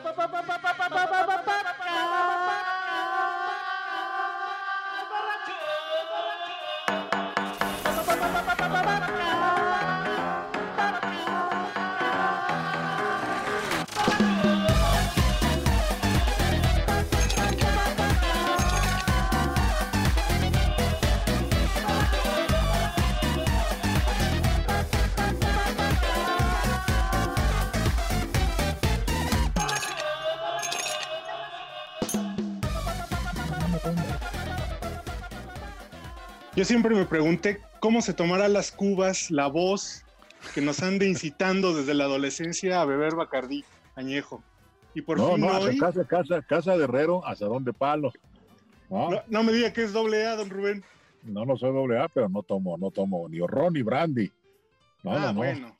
빠빠빠빠빠. Yo siempre me pregunté cómo se tomará las cubas, la voz que nos ande incitando desde la adolescencia a beber Bacardí añejo. Y por no, fin no, hoy, casa, casa, casa de herrero, asadón de palo. No, no, no me diga que es doble A, don Rubén. no, no soy doble A, pero no tomo, no tomo ni ron ni brandy. No, ah, no, no. bueno.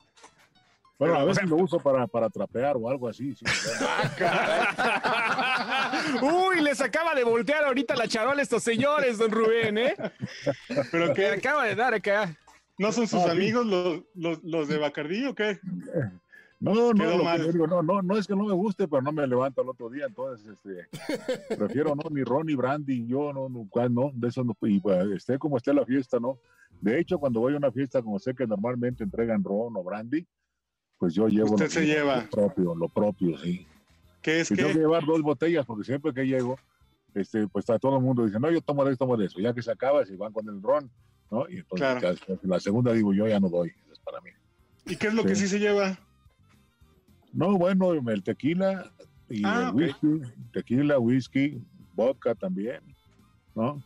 Bueno, a veces lo uso para, para trapear o algo así. sí. Uy, les acaba de voltear ahorita la charola a estos señores, don Rubén, ¿eh? ¿Pero Que qué? acaba de dar acá. ¿No son sus Ah, sí. amigos los, los, los de Bacardí o qué? No, no, mal. digo, no, no, no es que no me guste, pero no me levanto al otro día, entonces, este, prefiero no, ni ron ni brandy, yo no, no, cuál, no, de eso no, y pues, esté como esté la fiesta, ¿no? De hecho, cuando voy a una fiesta, como sé que normalmente entregan ron o brandy, pues yo llevo Usted lo, se lleva. lo propio, lo propio, sí. ¿Qué es Y tengo que que? llevar dos botellas, porque siempre que llego, este, pues está todo el mundo dice, no, yo tomo de esto, tomo de eso, ya que se acaba, se van con el ron, ¿no? Y entonces Claro. la segunda digo, yo ya no doy, es para mí. ¿Y qué es lo que Sí. sí se lleva? No, bueno, el tequila y Ah, el whisky, tequila, whisky, vodka también, ¿no?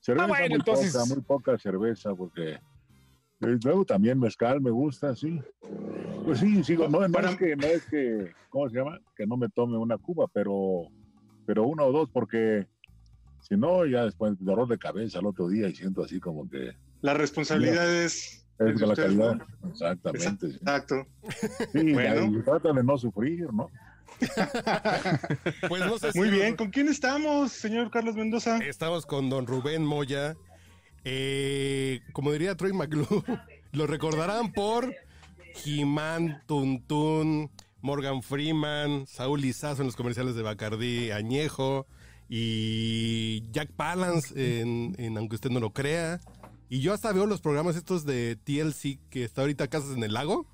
Cerveza Ah, bueno, muy entonces- poca, muy poca cerveza, porque eh, luego también mezcal me gusta, sí. Pues sí, sigo, no, no Para- es que, no es que, ¿cómo se llama? Que no me tome una cuba, pero, pero una o dos, porque si no, ya después dolor de cabeza al otro día y siento así como que La responsabilidad es... es de la calidad. ¿no? Exactamente. Exacto. Sí, Bueno. y trata de no sufrir, ¿no? Pues no sé si Muy lo- bien. ¿Con quién estamos, señor Carlos Mendoza? Estamos con don Rubén Moya. Eh, como diría Troy McClure, lo recordarán por He-Man, Tuntún, Morgan Freeman, Saúl Lizazo en los comerciales de Bacardí, Añejo y Jack Palance en, Aunque usted no lo crea. Y yo hasta veo los programas estos de TLC que está ahorita Casas en el Lago.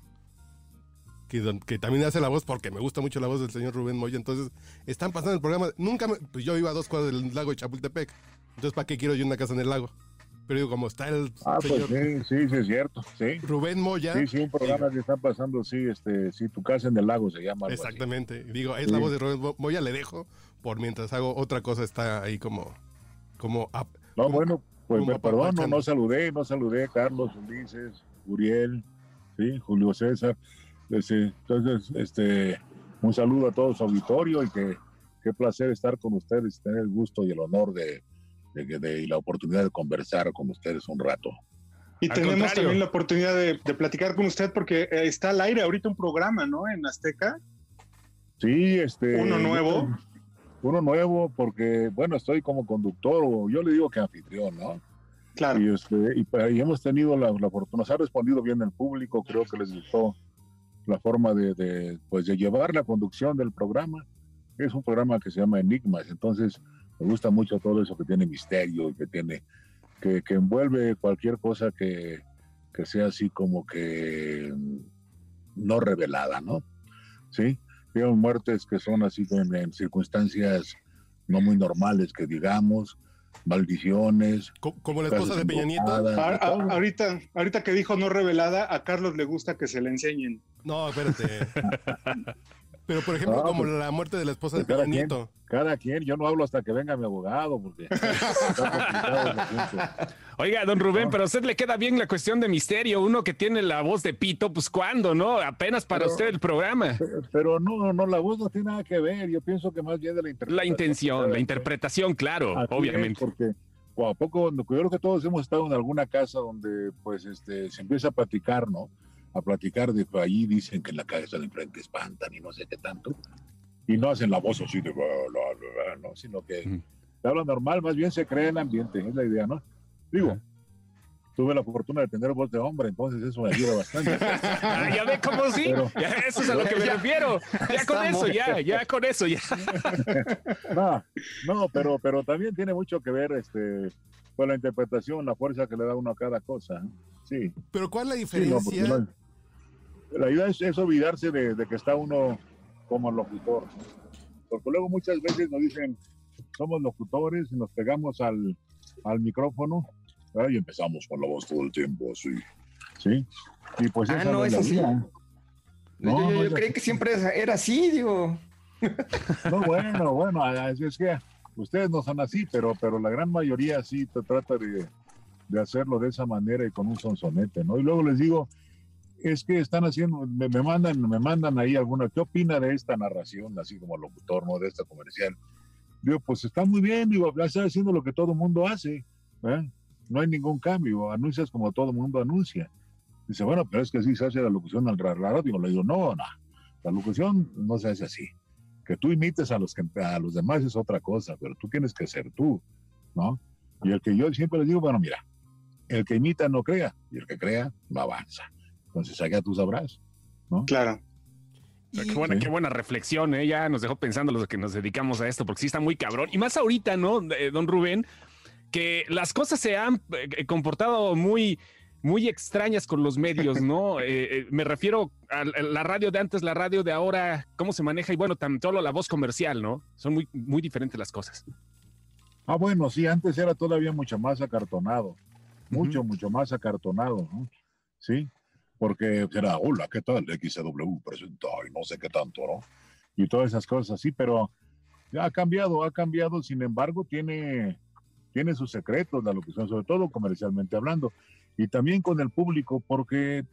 Que también hace la voz porque me gusta mucho la voz del señor Rubén Moya. Entonces, están pasando el programa. Nunca me- Pues yo iba a dos cuadras del lago de Chapultepec. Entonces, ¿para qué quiero yo una casa en el lago? Pero digo, como está el Ah, señor pues sí, sí, sí, es cierto, sí. Rubén Moya. Sí, sí, un programa que está pasando, sí, este, sí, tu casa en el lago se llama. algo así. Exactamente. Digo, es Sí. la voz de Rubén Mo- Moya, le dejo. Por mientras hago otra cosa, está ahí como. como No, bueno, pues como me perdón, no saludé, no saludé, Carlos, Ulises, Uriel, sí, Julio César. Este, entonces, este, un saludo a todo su auditorio y que qué placer estar con ustedes, tener el gusto y el honor de, de, de- y la oportunidad de conversar con ustedes un rato. Y Al tenemos contrario. también la oportunidad de, de platicar con usted porque eh, está al aire ahorita un programa, ¿no? En Azteca. Sí, este. ¿Uno nuevo? Uno nuevo, porque, bueno, estoy como conductor, o yo le digo que anfitrión, ¿no? Claro. Y, este, y, pa- y hemos tenido la, la fortuna, nos ha respondido bien el público, creo que les gustó la forma de, de, pues, de llevar la conducción del programa. Es un programa que se llama Enigmas, entonces me gusta mucho todo eso que tiene misterio y que tiene, que, que envuelve cualquier cosa que, que sea así como que mm, no revelada, ¿no? Sí, vieron muertes que son así en, en circunstancias no muy normales, que digamos, maldiciones. co- como la esposa de Peña Nieto. A- a- ahorita, ahorita que dijo no revelada, a Carlos le gusta que se le enseñen. No, espérate. Pero, por ejemplo, No, como pues, la muerte de la esposa de pues, cada Peña quien. Nieto. Cada quien, yo no hablo hasta que venga mi abogado, porque. Oiga, don Rubén, No. pero a usted le queda bien la cuestión de misterio. Uno que tiene la voz de pito, pues ¿cuándo, no? Apenas para Pero- usted el programa. Pero no, no, la voz no tiene nada que ver. Yo pienso que más bien de la interpretación. La intención, la interpretación, claro, obviamente. porque o a poco, yo creo que todos hemos estado en alguna casa donde pues este se empieza a platicar, ¿no? A platicar de que allí dicen que en la casa de enfrente espantan y no sé qué tanto. Y no hacen la voz así de bla, bla, bla, bla, no, sino que te hablan normal, más bien se crea el ambiente, es la idea, ¿no? Digo, tuve la fortuna de tener voz de hombre, entonces eso me ayuda bastante. ya ve cómo sí, ya, eso es a lo que me refiero. Ya con eso, ya, ya con eso, ya. no, no, pero, pero también tiene mucho que ver este, con la interpretación, la fuerza que le da uno a cada cosa. Sí. Pero ¿cuál es la diferencia? La idea es, olvidarse de, que está uno como locutor. Porque luego muchas veces nos dicen, somos locutores y nos pegamos al, al micrófono y empezamos con la voz todo el tiempo, así. ¿Sí? Y pues ah, no, es así. No, yo, creí que siempre era así, digo. No, bueno, bueno, es que ustedes no son así, pero, pero la gran mayoría sí te trata de, de hacerlo de esa manera y con un sonsonete, ¿no? Y luego les digo, es que están haciendo, me, mandan, me mandan ahí alguna, ¿qué opina de esta narración, así como locutor, ¿no? De esta comercial. Digo, pues está muy bien, digo, está haciendo lo que todo mundo hace, ¿eh? no hay ningún cambio, anuncias como todo mundo anuncia. Dice, bueno, pero es que así se hace la locución al radio. Le digo, no, no, la locución no se hace así. Que tú imites a los, que, a los demás es otra cosa, pero tú tienes que ser tú, ¿no? Y el que yo siempre les digo, bueno, mira, el que imita no crea, y el que crea no avanza. Entonces, allá tú sabrás, ¿no? Claro. Qué buena, qué buena reflexión, ¿eh? Ya nos dejó pensando los que nos dedicamos a esto, porque sí está muy cabrón. Y más ahorita, ¿no, eh, don Rubén? que las cosas se han eh, comportado muy, muy extrañas con los medios, ¿no? Eh, eh, me refiero a la radio de antes, la radio de ahora, cómo se maneja y bueno, también todo la voz comercial, ¿no? Son muy, muy diferentes las cosas. Ah, bueno, sí, antes era todavía mucho más acartonado, mucho, mucho más acartonado, ¿no? Sí, porque era, hola, ¿qué tal? XW presenta y no sé qué tanto, ¿no? Y todas esas cosas, sí, pero ha cambiado, ha cambiado, sin embargo, tiene tiene sus secretos la locución, sobre todo comercialmente hablando, y también con el público, porque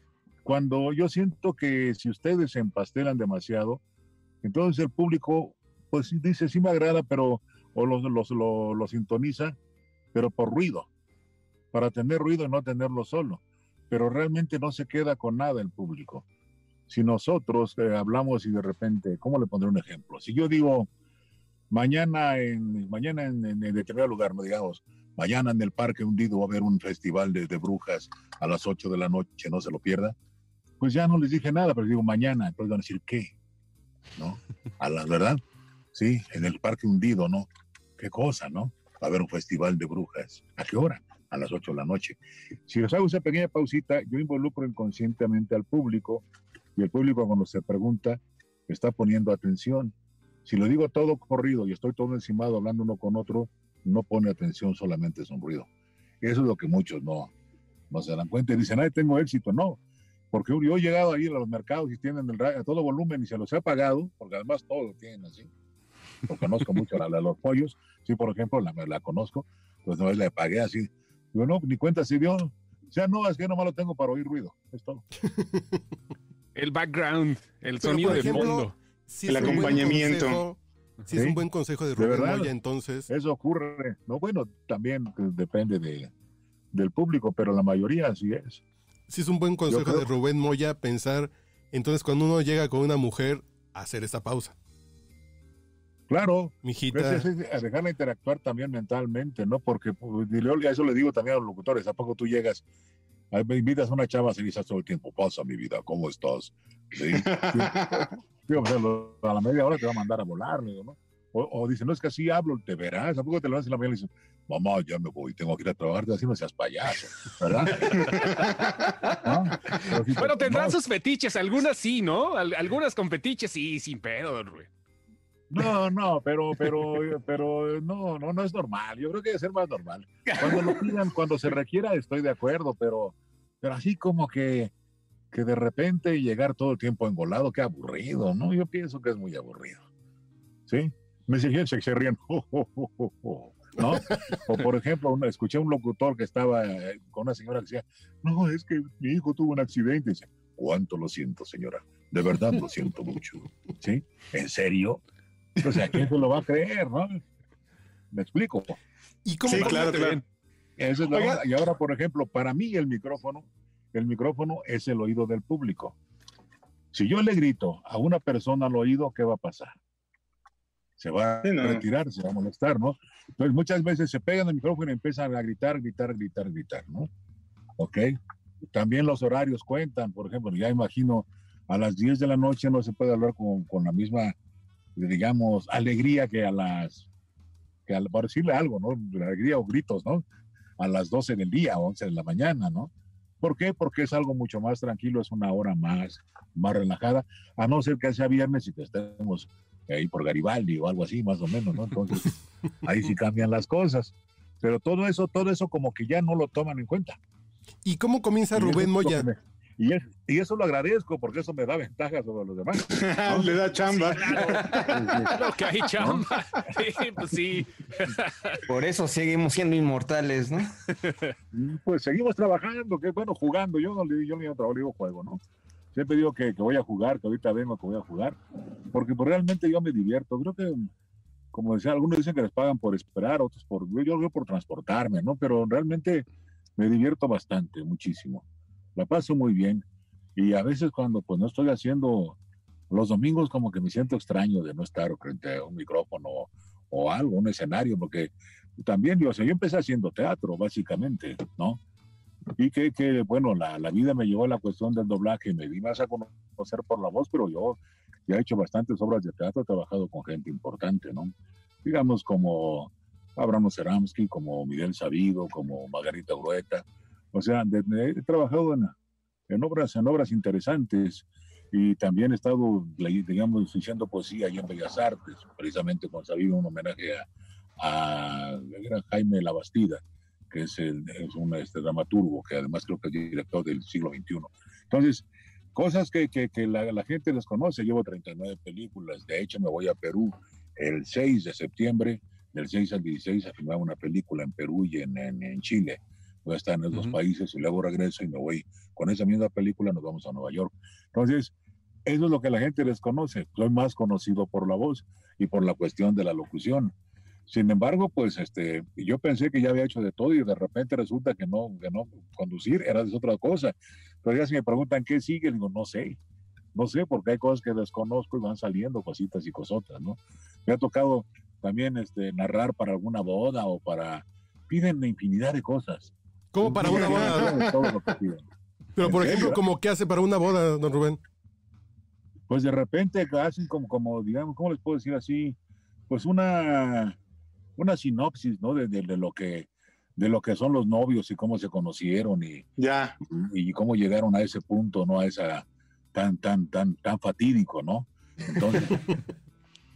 cuando yo siento que si ustedes se empastelan demasiado, entonces el público, pues dice, sí me agrada, pero, o lo, lo, lo sintoniza, pero por ruido, para tener ruido y no tenerlo solo, pero realmente no se queda con nada el público. Si nosotros eh, hablamos y de repente, ¿cómo le pondré un ejemplo? Si yo digo, mañana en, mañana en, determinado lugar, no digamos, mañana en el Parque Hundido va a haber un festival de, brujas a las 8 de la noche, no se lo pierda. Pues ya no les dije nada, pero digo mañana, entonces van a decir, ¿qué? ¿No? A la verdad, sí, en el Parque Hundido, ¿no? ¿Qué cosa, no? Va a haber un festival de brujas. ¿A qué hora? A las 8 de la noche. Si les hago esa pequeña pausita, yo involucro inconscientemente al público y el público cuando se pregunta está poniendo atención si lo digo todo corrido y estoy todo encimado hablando uno con otro, no pone atención, solamente es un ruido. Eso es lo que muchos no, no se dan cuenta y dicen, ay, tengo éxito. No, porque yo he llegado ahí a los mercados y tienen el a todo volumen y se los he pagado, porque además todo lo tienen así. Lo conozco mucho, la, de los pollos, sí, por ejemplo, la, la conozco, pues no le pagué así. Digo, no, ni cuenta si dio. O sea, no, es que nomás lo tengo para oír ruido, es todo. el background, el sonido de fondo el acompañamiento. Si es un buen consejo de Rubén Moya, entonces. Eso ocurre. No, bueno, también depende de, del público, pero la mayoría así es. Si es un buen consejo de Rubén Moya pensar, entonces cuando uno llega con una mujer, hacer esa pausa. Claro, mijita. Pues es, dejarla interactuar también mentalmente, ¿no? Porque pues, eso le digo también a los locutores, ¿a poco tú llegas, me invitas a una chava, se dice todo el tiempo, pasa mi vida, ¿cómo estás? ¿Sí? a la media hora te va a mandar a volar, ¿no? O, o dice, no, es que así hablo, te verás. ¿A poco te lo en la mañana y dice, mamá, ya me voy, tengo que ir a trabajar, así no seas payaso, ¿verdad? Bueno, tendrán sus fetiches, algunas sí, ¿no? Algunas con fetiches sí, sin pedo, Rubén. No, no, pero, pero, pero no, no, no es normal. Yo creo que debe ser más normal. Cuando lo pidan, cuando se requiera, estoy de acuerdo, pero, pero así como que que de repente llegar todo el tiempo engolado, qué aburrido, ¿no? Yo pienso que es muy aburrido. ¿Sí? Me siguen, se, se ríen, ¿no? O por ejemplo, escuché un locutor que estaba eh, con una señora que decía, no, es que mi hijo tuvo un accidente. ¿cuánto lo siento, señora? De verdad lo siento mucho. ¿Sí? ¿En serio? O sea, ¿quién se lo va a creer, no? ¿Me explico? ¿Y cómo sí, claro, claro. y ahora, por ejemplo, para mí el micrófono el micrófono es el oído del público. Si yo le grito a una persona al oído, ¿qué va a pasar? Se va a retirar, se va a molestar, ¿no? Entonces muchas veces se pegan el micrófono y empiezan a gritar, gritar, gritar, gritar, ¿no? ¿ok? También los horarios cuentan, por ejemplo, ya imagino a las 10 de la noche no se puede hablar con, con la misma, digamos, alegría que a las, que al, por decirle algo, ¿no? Alegría o gritos, ¿no? A las 12 del día, 11 de la mañana, ¿no? ¿Por qué? Porque es algo mucho más tranquilo, es una hora más, más relajada, a no ser que sea viernes y que estemos ahí por Garibaldi o algo así, más o menos, ¿no? Entonces, ahí sí cambian las cosas. Pero todo eso, todo eso como que ya no lo toman en cuenta. ¿Y cómo comienza Rubén Moya? Y, eso lo agradezco porque eso me da ventaja sobre los demás. Le da chamba. Claro que hay chamba. Sí, pues sí. Por eso seguimos siendo inmortales, ¿no? Pues seguimos trabajando, que bueno, jugando. Yo no le digo, yo no trabajo, digo juego, ¿no? Siempre digo que, que, voy a jugar, que ahorita vengo, que voy a jugar, porque pues, realmente yo me divierto. Creo que, como decía, algunos dicen que les pagan por esperar, otros por, yo creo por transportarme, ¿no? Pero realmente me divierto bastante, muchísimo. La paso muy bien. Y a veces cuando pues no estoy haciendo los domingos como que me siento extraño de no estar frente a un micrófono o, algo, un escenario, porque también, yo, o sea, yo empecé haciendo teatro, básicamente, ¿no? Y que, que bueno, la, la, vida me llevó a la cuestión del doblaje, me di más a conocer por la voz, pero yo ya he hecho bastantes obras de teatro, he trabajado con gente importante, ¿no? Digamos como Abraham Ceramsky, como Miguel Sabido, como Margarita Urueta, o sea, de, de, he trabajado en, en, obras, en obras interesantes y también he estado, digamos, diciendo poesía ahí en Bellas Artes, precisamente con Sabido, un homenaje a, a, a Jaime Labastida que es, el, es un este, dramaturgo, que además creo que es director del siglo XXI. Entonces, cosas que, que, que la, la, gente desconoce. Llevo 39 películas. De hecho, me voy a Perú el 6 de septiembre, del 6 al 16, a filmar una película en Perú y en, en, en Chile. Voy a estar en esos uh -huh. países y luego regreso y me voy con esa misma película, nos vamos a Nueva York. Entonces, eso es lo que la gente desconoce. Soy más conocido por la voz y por la cuestión de la locución. Sin embargo, pues este, yo pensé que ya había hecho de todo y de repente resulta que no, que no conducir era de otra cosa. Pero ya si me preguntan qué sigue, digo, no sé. No sé, porque hay cosas que desconozco y van saliendo cositas y cosotas, ¿no? Me ha tocado también este, narrar para alguna boda o para... Piden infinidad de cosas. ¿Cómo para una boda? Pero, por ejemplo, ¿cómo qué hace para una boda, don Rubén? Pues de repente hacen como, como digamos, ¿cómo les puedo decir así? Pues una una sinopsis, ¿no? De, de, de, lo que de lo que son los novios y cómo se conocieron y, ya. y, y, cómo llegaron a ese punto, ¿no? A esa tan, tan, tan, tan fatídico, ¿no? Entonces,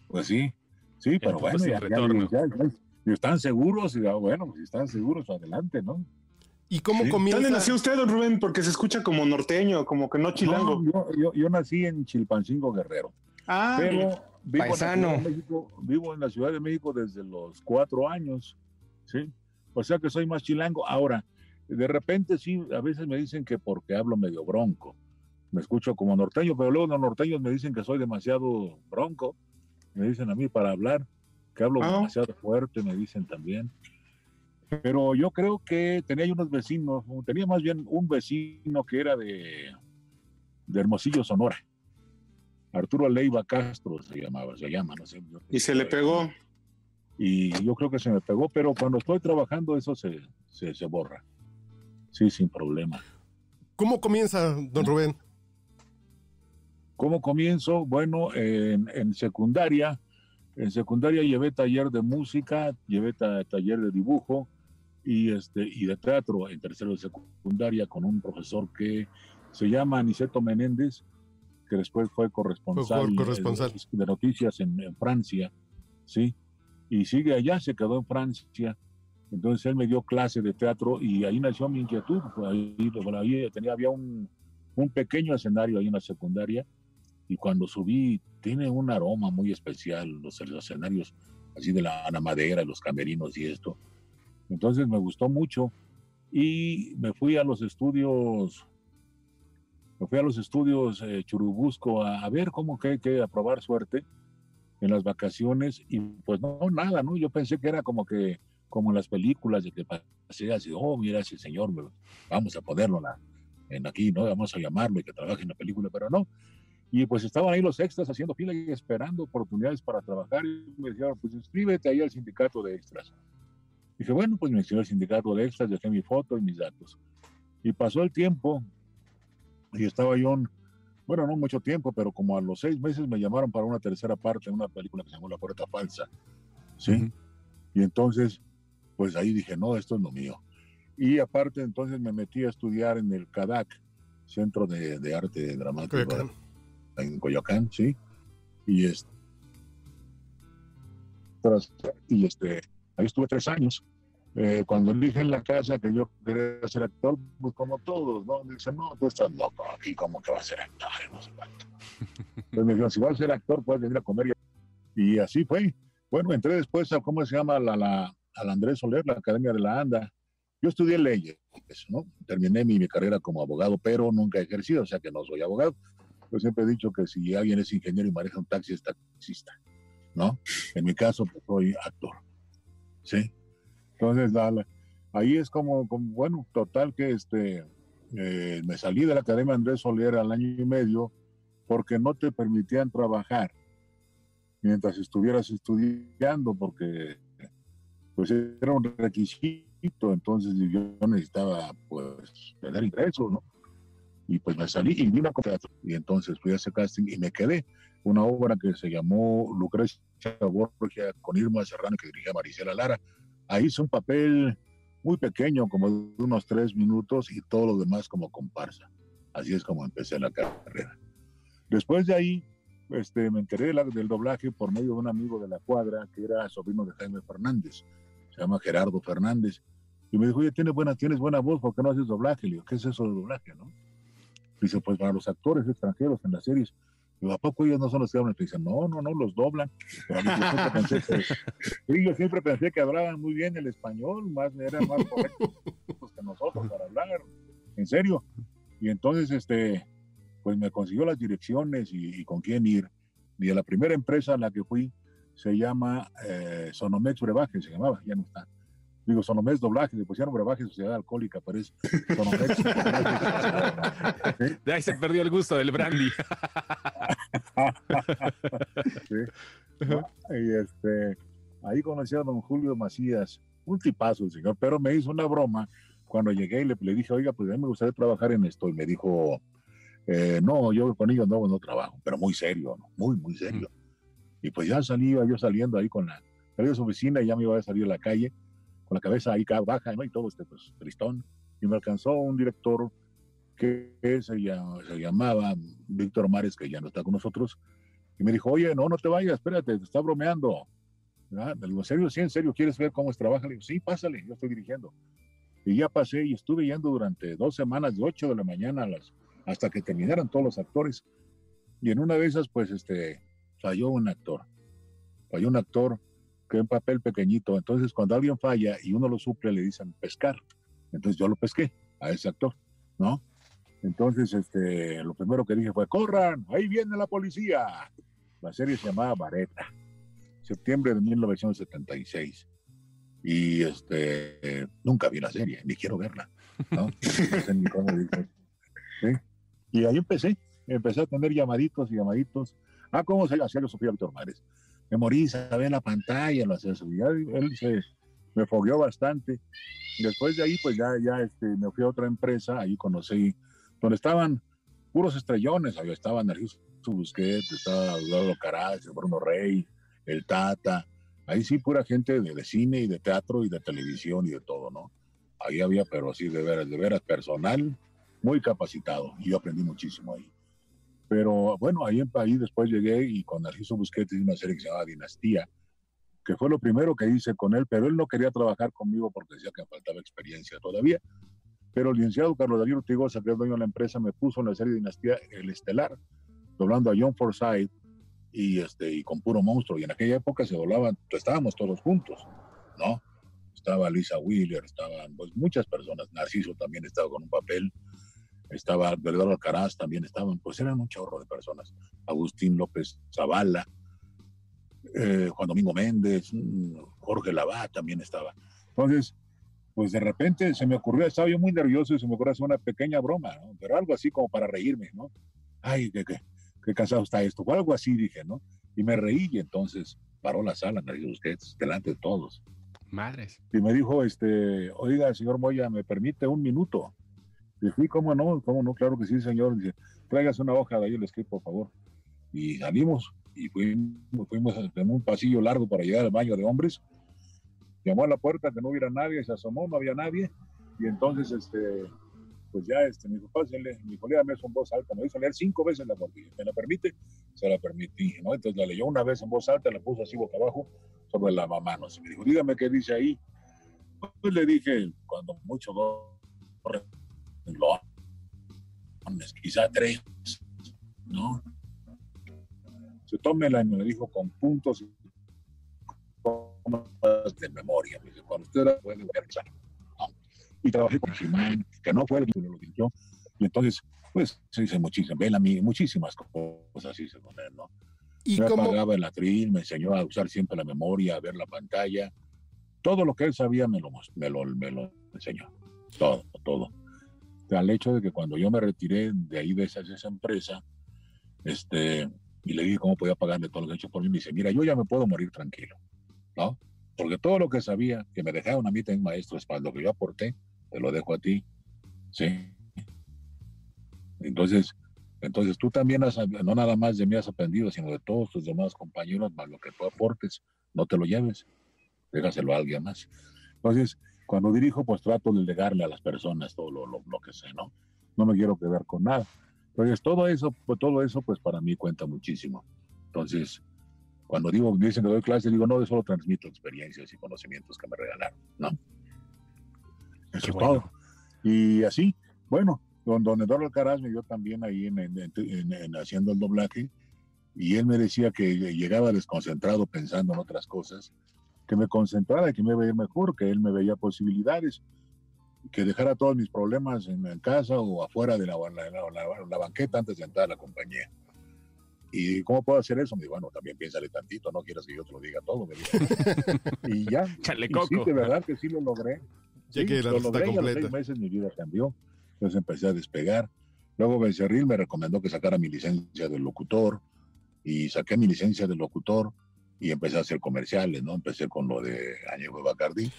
pues sí, sí, pero bueno, ya, ya, ya, están seguros, y bueno, si están seguros, adelante, ¿no? ¿Y cómo sí. comienza? ¿Dónde nació usted, don Rubén? Porque se escucha como norteño, como que no chilango. No, yo, yo, yo, nací en Chilpancingo Guerrero. Ah, pero vivo paisano. En México, vivo en la Ciudad de México desde los cuatro años, ¿sí? O sea que soy más chilango. Ahora, de repente sí, a veces me dicen que porque hablo medio bronco, me escucho como norteño, pero luego los norteños me dicen que soy demasiado bronco, me dicen a mí para hablar, que hablo ah. demasiado fuerte, me dicen también. Pero yo creo que tenía unos vecinos, tenía más bien un vecino que era de, de Hermosillo, Sonora. Arturo Leiva Castro se llamaba, se llama, no sé. Y se le pegó. Y yo creo que se me pegó, pero cuando estoy trabajando eso se, se, se borra. Sí, sin problema. ¿Cómo comienza, don Rubén? ¿Cómo comienzo? Bueno, en, en secundaria, en secundaria llevé taller de música, llevé ta, taller de dibujo y, este, y de teatro en tercero de secundaria con un profesor que se llama Aniceto Menéndez, que después fue corresponsal, fue corresponsal. De, de, noticias en, en, Francia, ¿sí? Y sigue allá, se quedó en Francia. Entonces él me dio clase de teatro y ahí nació mi inquietud. Ahí, bueno, ahí tenía, había un, un pequeño escenario ahí en la secundaria y cuando subí tiene un aroma muy especial, los, los escenarios así de la, la madera, los camerinos y esto. Entonces me gustó mucho y me fui a los estudios me fui a los estudios eh, Churubusco a, ver cómo que, que probar suerte en las vacaciones y pues no, nada, ¿no? Yo pensé que era como que, como en las películas de que pasé así, oh, mira ese señor, vamos a ponerlo la, en aquí, ¿no? Vamos a llamarlo y que trabaje en la película, pero no. Y pues estaban ahí los extras haciendo fila y esperando oportunidades para trabajar y me dijeron, pues inscríbete ahí al sindicato de extras. Dije, bueno, pues me inscribí al sindicato de extras, dejé mi foto y mis datos Y pasó el tiempo y estaba yo, bueno, no mucho tiempo, pero como a los seis meses me llamaron para una tercera parte de una película que se llamó La Puerta Falsa. ¿Sí? Y entonces, pues ahí dije, no, esto es lo mío. Y aparte, entonces me metí a estudiar en el CADAC, Centro de, Arte Dramático en Coyoacán, ¿sí? Y este, y este, ahí estuve tres años. Eh, cuando dije en la casa que yo quería ser actor, pues como todos, ¿no? Me dicen, no, tú estás loco, aquí como que va a ser actor. Entonces me dijeron, si vas a ser actor, puedes venir a comer. Y así fue. Bueno, entré después a, ¿cómo se llama? La, Andrés Soler, la Academia de la ANDA. Yo estudié leyes, ¿no? Terminé mi, mi carrera como abogado, pero nunca he ejercido, o sea que no soy abogado. Yo siempre he dicho que si alguien es ingeniero y maneja un taxi, es taxista, ¿no? En mi caso, pues soy actor, ¿sí? Entonces, ahí es como, bueno, total que este, eh, me salí de la Academia Andrés Soler al año y medio porque no te permitían trabajar mientras estuvieras estudiando, porque pues era un requisito, entonces yo necesitaba pues tener ingresos, ¿no? Y pues me salí y vine a y entonces fui a ese casting y me quedé. Una obra que se llamó Lucrecia Borgia con Irma Serrano que dirigía Maricela Lara. Ahí hice un papel muy pequeño, como de unos tres minutos y todo lo demás como comparsa. Así es como empecé la carrera. Después de ahí, este, me enteré del doblaje por medio de un amigo de la cuadra que era sobrino de Jaime Fernández, se llama Gerardo Fernández, y me dijo, oye, tienes buena, tienes buena voz, ¿por qué no haces doblaje? Le digo, ¿qué es eso de doblaje, no? Dice, pues para los actores extranjeros en las series. Digo, ¿a poco ellos no son los que hablan? Y dicen, no, no, no, los doblan. Pero yo, siempre pensé que, yo siempre pensé que hablaban muy bien el español, más, eran más correctos que nosotros para hablar. En serio. Y entonces, este, pues me consiguió las direcciones y, con quién ir. Y a la primera empresa a la que fui se llama eh, Sonomex Brebaje, se llamaba, ya no está. Digo, Sonomex Doblaje, le pusieron Brebaje Sociedad Alcohólica, pero es Sonomex. De ahí se perdió el gusto del brandy. Y este, ahí conocí a don Julio Macías, un tipazo el señor, pero me hizo una broma cuando llegué y le, le dije, oiga, pues a mí me gustaría trabajar en esto. Y me dijo, eh, no, yo con ellos no, no trabajo, pero muy serio, muy, muy serio. Y pues ya salía yo saliendo ahí con la, salí de su oficina y ya me iba a salir a la calle, con la cabeza ahí baja, ¿no? Y todo este, pues, tristón. Y me alcanzó un director que se, se llamaba Víctor Mares, que ya no está con nosotros, y me dijo, oye, no, no te vayas, espérate, te está bromeando. Le digo, ¿en serio? Sí, en serio, ¿quieres ver cómo es trabaja? Le digo, sí, pásale, yo estoy dirigiendo. Y ya pasé y estuve yendo durante dos semanas, de 8 de la mañana a las hasta que terminaran todos los actores. Y en una de esas, pues, este, falló un actor. Falló un actor que un papel pequeñito. Entonces, cuando alguien falla y uno lo suple, le dicen pescar. Entonces yo lo pesqué a ese actor, ¿no? Entonces, este, lo primero que dije fue, corran, ahí viene la policía. La serie se llamaba Vareta, septiembre de 1976. Y este, nunca vi la serie, ni quiero verla, ¿no? ¿sí? Y ahí empecé, empecé a tener llamaditos y llamaditos. Ah, ¿cómo se hacía Sofía Víctor Mares? Me morí, sabía en la pantalla, lo hacía él se me fogueó bastante. Después de ahí, pues ya, ya este, me fui a otra empresa, ahí conocí, donde estaban puros estrellones, ahí estaban Narciso Busquets, estaba Eduardo Caraz, Bruno Rey, el Tata, ahí sí pura gente de, de, cine y de teatro y de televisión y de todo, ¿no? Ahí había, pero sí, de veras, de veras, personal, muy capacitado y yo aprendí muchísimo ahí. Pero bueno, ahí, después llegué y con Narciso Busquets hice una serie que se llamaba Dinastía, que fue lo primero que hice con él, pero él no quería trabajar conmigo porque decía que me faltaba experiencia todavía. Pero el licenciado Carlos Darío Ortigosa, que es dueño de la empresa, me puso en la serie Dinastía El Estelar, doblando a John Forsyth y, este, y con puro monstruo. Y en aquella época se doblaban, estábamos todos juntos, ¿no? Estaba Lisa Wheeler, estaban pues, muchas personas, Narciso también estaba con un papel estaba Eduardo Alcaraz, también estaban, pues eran un chorro de personas. Agustín López Zavala, eh, Juan Domingo Méndez, mm, Jorge Lavá también estaba. Entonces, pues de repente se me ocurrió, estaba yo muy nervioso y se me ocurrió hacer una pequeña broma, ¿no? pero algo así como para reírme, ¿no? Ay, qué, qué, qué cansado está esto, o algo así dije, ¿no? Y me reí y entonces paró la sala, Ustedes, delante de todos. Madres. Y me dijo, este, oiga, señor Moya, ¿me permite un minuto? Dice, sí, cómo no, cómo no, claro que sí, señor. Dice, tráigase una hoja de ahí el script, por favor. Y salimos y fuimos, fuimos en un pasillo largo para llegar al baño de hombres. Llamó a la puerta que no hubiera nadie, se asomó, no había nadie. Y entonces, este, pues ya, este, mi papá, se le, mi colega me hizo en voz alta, me hizo leer cinco veces la botella. ¿Me la permite? Se la permití, ¿no? Entonces la leyó una vez en voz alta, la puso así boca abajo sobre la mamá, no. Me dijo, dígame qué dice ahí. Pues le dije, cuando mucho dos, quizá tres, ¿no? Se tome el año, me dijo, con puntos de memoria. Me dice, cuando usted era puede ver, ¿no? Y trabajé con Simán, que no fue el que lo dirigió. Y entonces, pues, se dice muchísimas, mí muchísimas cosas hice con él, ¿no? ¿Y me cómo? apagaba el atril, me enseñó a usar siempre la memoria, a ver la pantalla. Todo lo que él sabía me lo, me lo, me lo enseñó. Todo, todo. Al hecho de que cuando yo me retiré de ahí, de esa, de esa empresa, este, y le dije cómo podía pagarle todo lo que he hecho por mí, me dice, mira, yo ya me puedo morir tranquilo, ¿no? Porque todo lo que sabía, que me dejaron a mí en maestro, es para lo que yo aporté, te lo dejo a ti, ¿sí? Entonces, entonces tú también has, no nada más de mí has aprendido, sino de todos tus demás compañeros, más lo que tú aportes, no te lo lleves, déjaselo a alguien más. Entonces, cuando dirijo, pues trato de legarle a las personas todo lo, lo, lo que sé, ¿no? No me quiero quedar con nada. Entonces, todo eso, pues todo eso, pues para mí cuenta muchísimo. Entonces, cuando digo, me dicen que doy clases, digo, no, solo transmito experiencias y conocimientos que me regalaron, ¿no? Eso es todo. Y así, bueno, don, don Eduardo Alcaraz me dio también ahí en, en, haciendo el doblaje y él me decía que llegaba desconcentrado pensando en otras cosas, que me concentrara, que me iba a ir mejor, que él me veía posibilidades, que dejara todos mis problemas en, casa o afuera de la, la, banqueta antes de entrar a la compañía. ¿Y cómo puedo hacer eso? Me dijo, bueno, también piénsale tantito, no quieras que yo te lo diga todo. y ya. Chale, y sí, de verdad que sí lo logré. Ya que la lo logré y a los seis meses mi vida cambió. Entonces empecé a despegar. Luego Becerril me recomendó que sacara mi licencia de locutor y saqué mi licencia de locutor y empecé a hacer comerciales, ¿no? Empecé con lo de Añejo de Bacardí.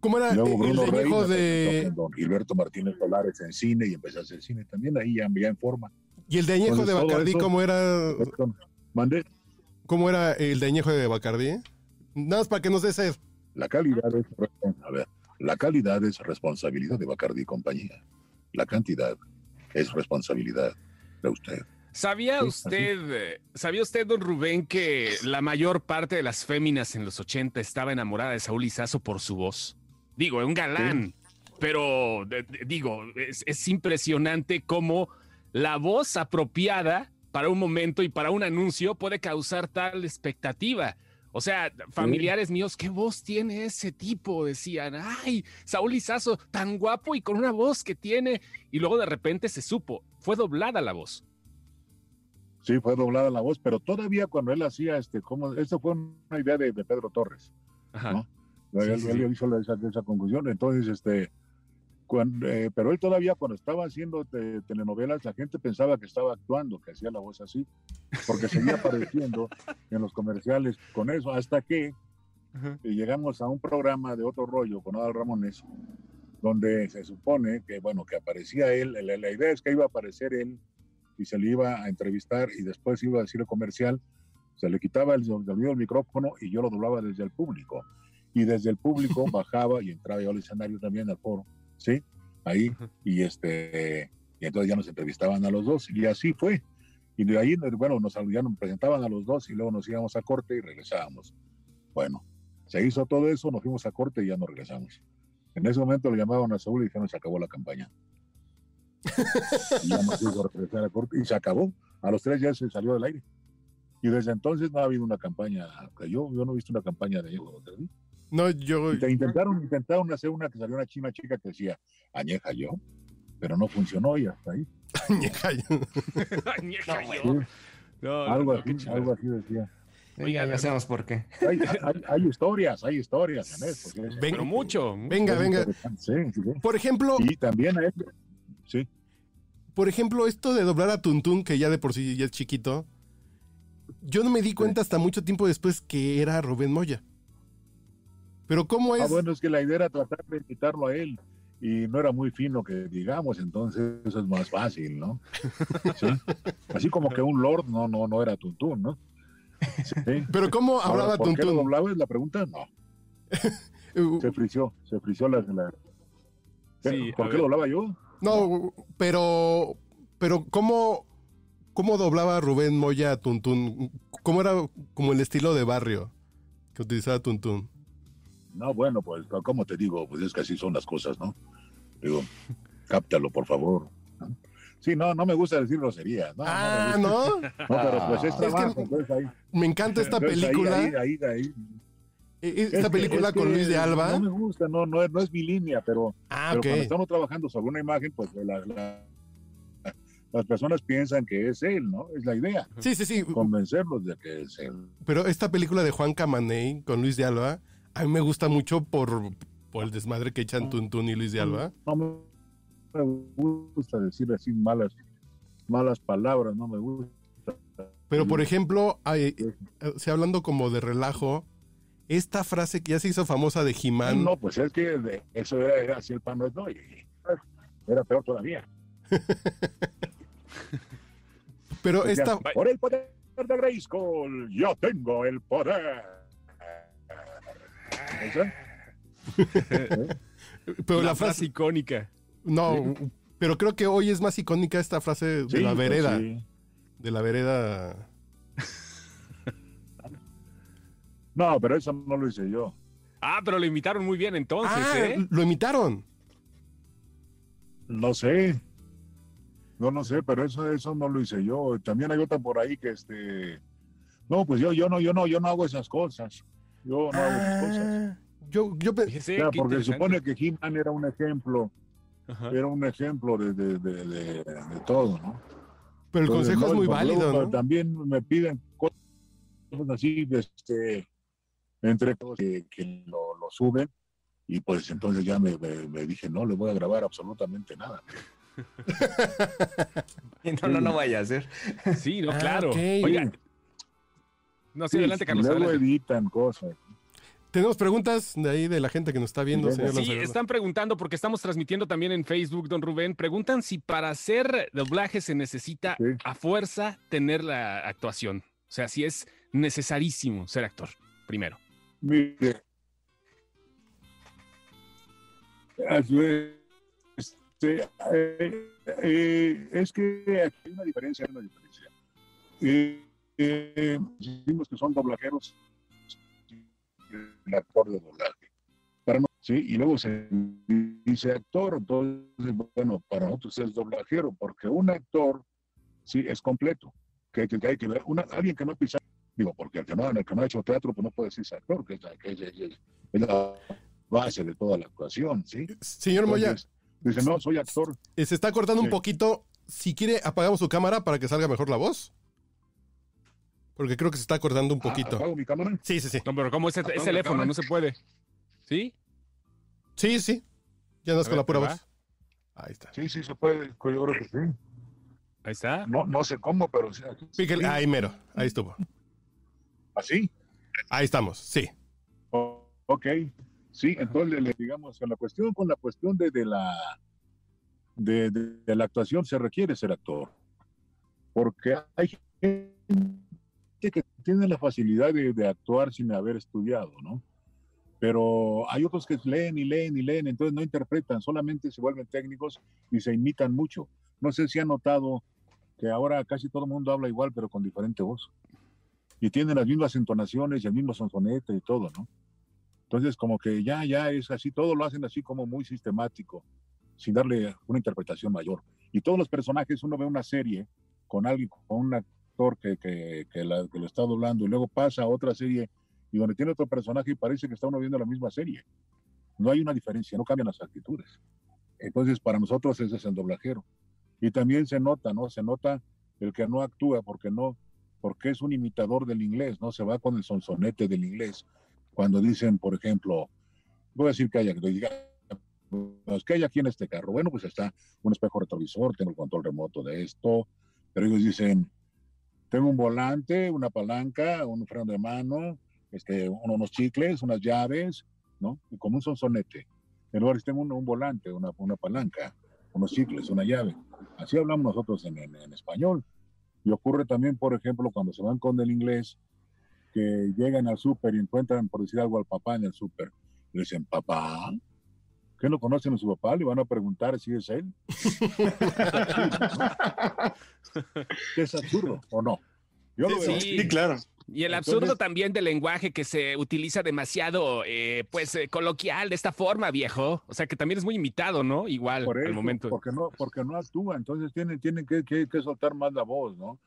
¿Cómo era Luego Bruno el Rey, de...? Gilberto Martínez Solares en cine y empecé a hacer cine también, ahí ya, ya en forma. ¿Y el de Añejo Entonces, de Bacardí eso- cómo era? Mandé. ¿Cómo era el de Añejo de Bacardí? Nada más para que nos des sed. La calidad es, a ver, la calidad es responsabilidad de Bacardi y compañía. La cantidad es responsabilidad de usted. ¿Sabía usted, eh, sabía usted, don Rubén, que la mayor parte de las féminas en los 80 estaba enamorada de Saúl Izazo por su voz? Digo, un galán, pero de- de- digo, es, es impresionante cómo la voz apropiada para un momento y para un anuncio puede causar tal expectativa. O sea, familiares míos, ¿qué voz tiene ese tipo? Decían, ay, Saúl Izazo, tan guapo y con una voz que tiene. Y luego de repente se supo, fue doblada la voz. Sí, fue doblada la voz, pero todavía cuando él hacía, este, como, esto fue una idea de, de Pedro Torres. Ajá. ¿no? Sí, él, sí, él sí. hizo esa, esa conclusión. Entonces, este, cuan- eh, pero él todavía cuando estaba haciendo te- telenovelas, la gente pensaba que estaba actuando, que hacía la voz así, porque seguía apareciendo en los comerciales con eso, hasta que Ajá. eh, llegamos a un programa de otro rollo con Adal Ramones, donde se supone que, bueno, que aparecía él, la, la idea es que iba a aparecer él y se le iba a entrevistar y después iba a decir el comercial, se le quitaba el, el, el micrófono y yo lo doblaba desde el público. Y desde el público bajaba y entraba yo al escenario también al foro, ¿sí? Ahí, y este, y entonces ya nos entrevistaban a los dos, y así fue. Y de ahí, bueno, nos, ya nos presentaban a los dos y luego nos íbamos a corte y regresábamos. Bueno, se hizo todo eso, nos fuimos a corte y ya nos regresamos. En ese momento le llamaban a Saúl y dijeron, se acabó la campaña. Y ya nos hizo regresar a corte y se acabó. A los tres ya se salió del aire. Y desde entonces no ha habido una campaña, yo, yo no he visto una campaña de Diego. No, yo. Intentaron, intentaron hacer una que salió una china chica que decía, añeja yo, pero no funcionó y hasta ahí. Añeja No, yo. Sí, No, no, algo no, así, algo así decía. Oiga, ya sabemos por qué. Hay, hay- hay historias, hay historias en eso. porque es- Ven- Pero mucho. Venga, venga. interesante, sí, sí, sí. Por ejemplo, Y también a él, sí, por ejemplo, esto de doblar a Tuntún, que ya de por sí ya es chiquito, yo no me di cuenta hasta mucho tiempo después que era Rubén Moya. Pero ¿cómo es? Ah, bueno, es que la idea era tratar de invitarlo a él. y no era muy fino que digamos, entonces eso es más fácil, ¿no? Así como que un lord no, no, no era Tuntún, ¿no? Pero ¿cómo hablaba ¿por Tuntún? ¿Por qué lo doblaba? Es la pregunta, no. se frició, se frició la... la... Sí, ¿Por qué lo doblaba yo? No, pero, pero ¿cómo, ¿cómo doblaba Rubén Moya a Tuntún? ¿Cómo era como el estilo de barrio que utilizaba Tuntún? No, bueno, pues, como te digo, pues es que así son las cosas, ¿no? Digo, cáptalo, por favor. Sí, no, no me gusta decir groserías. No, ah, ¿no? No, pero pues es, trabajo, pues, ahí. Me encanta esta película. Ahí, ahí, ahí, esta película con Luis de Alba. No me gusta, no, no, es, no es mi línea, pero, ah, pero cuando estamos trabajando sobre una imagen, pues la, la, las personas piensan que es él, ¿no? Es la idea. Sí, sí, sí. Convencerlos de que es él. Pero esta película de Juan Camaney con Luis de Alba, a mí me gusta mucho por, por el desmadre que echan Tuntún y Luis de Alba. No me gusta decir así malas, malas palabras, no me gusta. Pero por ejemplo, hay, si hablando como de relajo, esta frase que ya se hizo famosa de Jimán. No, pues es que eso era, así el pan no, era peor todavía. Pero esta. Por el poder de Grayskull, yo tengo el poder. pero la frase icónica. No, pero creo que hoy es más icónica esta frase de la pues vereda. De la vereda. No, pero eso no lo hice yo. Ah, pero lo imitaron muy bien entonces, ah, ¿eh? Lo imitaron. No sé. No, no sé, pero eso, eso no lo hice yo. También hay otra por ahí que este. No, pues yo, yo no, yo no, yo no hago esas cosas. Yo no hago esas cosas. Ah, yo, yo porque se supone que He-Man era un ejemplo. Era un ejemplo de, de, de, todo, ¿no? Pero el consejo es muy válido, ¿no? También me piden cosas así, este, entre todos que, que lo, lo, suben. Y pues entonces ya me, me dije, no le voy a grabar absolutamente nada. no, no, no vaya a ser. Sí, no, ah, claro. Oigan. No, sí, adelante, Carlos. Luego editan cosas. Tenemos preguntas de ahí de la gente que nos está viendo, señor Sí, están preguntando porque estamos transmitiendo también en Facebook, don Rubén. Preguntan si para hacer doblaje se necesita a fuerza tener la actuación. O sea, si es necesarísimo ser actor, primero. Mire, este, eh, eh, es que aquí hay una diferencia, hay una diferencia. Eh, decimos que son doblajeros, el actor de doblaje. Para ¿sí? Y luego se dice actor, entonces, bueno, para nosotros es doblajero, porque un actor, sí, es completo. Que, que, hay que ver, una, alguien que no pisa, digo, porque el que no, el que no ha hecho teatro, pues no puede decirse actor, que es, que es, la base de toda la actuación, ¿sí? Señor Moya, Dice, no, soy actor. Eh, se está cortando un poquito. Si quiere, apagamos su cámara para que salga mejor la voz. Porque creo que se está cortando un ah, poquito. ¿Apago mi cámara? Sí, sí, sí. No, pero ¿cómo es, es teléfono? No se puede. ¿Sí? Sí, sí. Ya andas con la pura voz. Ahí está. Sí, sí se puede. Yo creo que sí. Ahí está. No, no sé cómo, pero sí. Ahí mero. Ahí estuvo. ¿Así? Ahí estamos, sí. ok. Sí, entonces le, digamos, con la cuestión, con la cuestión de, de la de, de, la actuación se requiere ser actor. Porque hay gente que tiene la facilidad de, de, actuar sin haber estudiado, ¿no? Pero hay otros que leen y leen y leen, entonces no interpretan, solamente se vuelven técnicos y se imitan mucho. No sé si han notado que ahora casi todo el mundo habla igual, pero con diferente voz. Y tienen las mismas entonaciones y el mismo sonsonete y todo, ¿no? Entonces, como que ya, ya es así, todo lo hacen así como muy sistemático, sin darle una interpretación mayor. Y todos los personajes, uno ve una serie con alguien, con un actor que, que, que, lo está doblando, y luego pasa a otra serie y donde tiene otro personaje y parece que está uno viendo la misma serie. No hay una diferencia, no cambian las actitudes. Entonces, para nosotros ese es el doblajero. Y también se nota, ¿no? Se nota el que no actúa porque no, porque es un imitador del inglés, ¿no? Se va con el sonsonete del inglés cuando dicen, por ejemplo, voy a decir que haya, que pues, ¿qué hay aquí en este carro? Bueno, pues está un espejo retrovisor, tengo el control remoto de esto, pero ellos dicen, tengo un volante, una palanca, un freno de mano, este, unos chicles, unas llaves, ¿no? Y como un sonsonete. En lugar tengo un, un volante, una, una palanca, unos cicles, una llave. Así hablamos nosotros en, en, en español. Y ocurre también, por ejemplo, cuando se van con el inglés, que llegan al súper y encuentran, por decir algo, al papá en el súper. Le dicen, papá, ¿qué no conocen a su papá? Le van a preguntar si es él. es absurdo, ¿o no? Yo lo veo. Sí, claro. Y el absurdo Entonces, también del lenguaje que se utiliza demasiado, eh, pues, eh, coloquial de esta forma, viejo. O sea, que también es muy imitado, ¿no? Igual, por eso, al momento. Porque no, porque no actúa, entonces tienen, tienen que, que, que soltar más la voz, ¿no?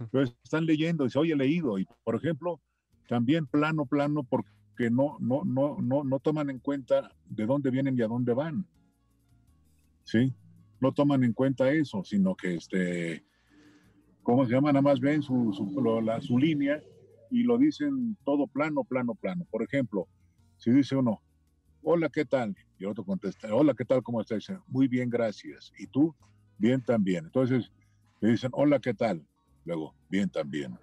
Entonces están leyendo y se oye leído. Y, por ejemplo, también plano, plano, porque no, no, no, no, no toman en cuenta de dónde vienen y a dónde van. ¿Sí? No toman en cuenta eso, sino que, este, ¿cómo se llama? Nada más ven su, su, la, su línea y lo dicen todo plano, plano, plano. Por ejemplo, si dice uno, hola, ¿qué tal? Y el otro contesta, hola, ¿qué tal? ¿Cómo estás? Muy bien, gracias. ¿Y tú? Bien también. Entonces, le dicen, hola, ¿qué tal? Luego, bien también.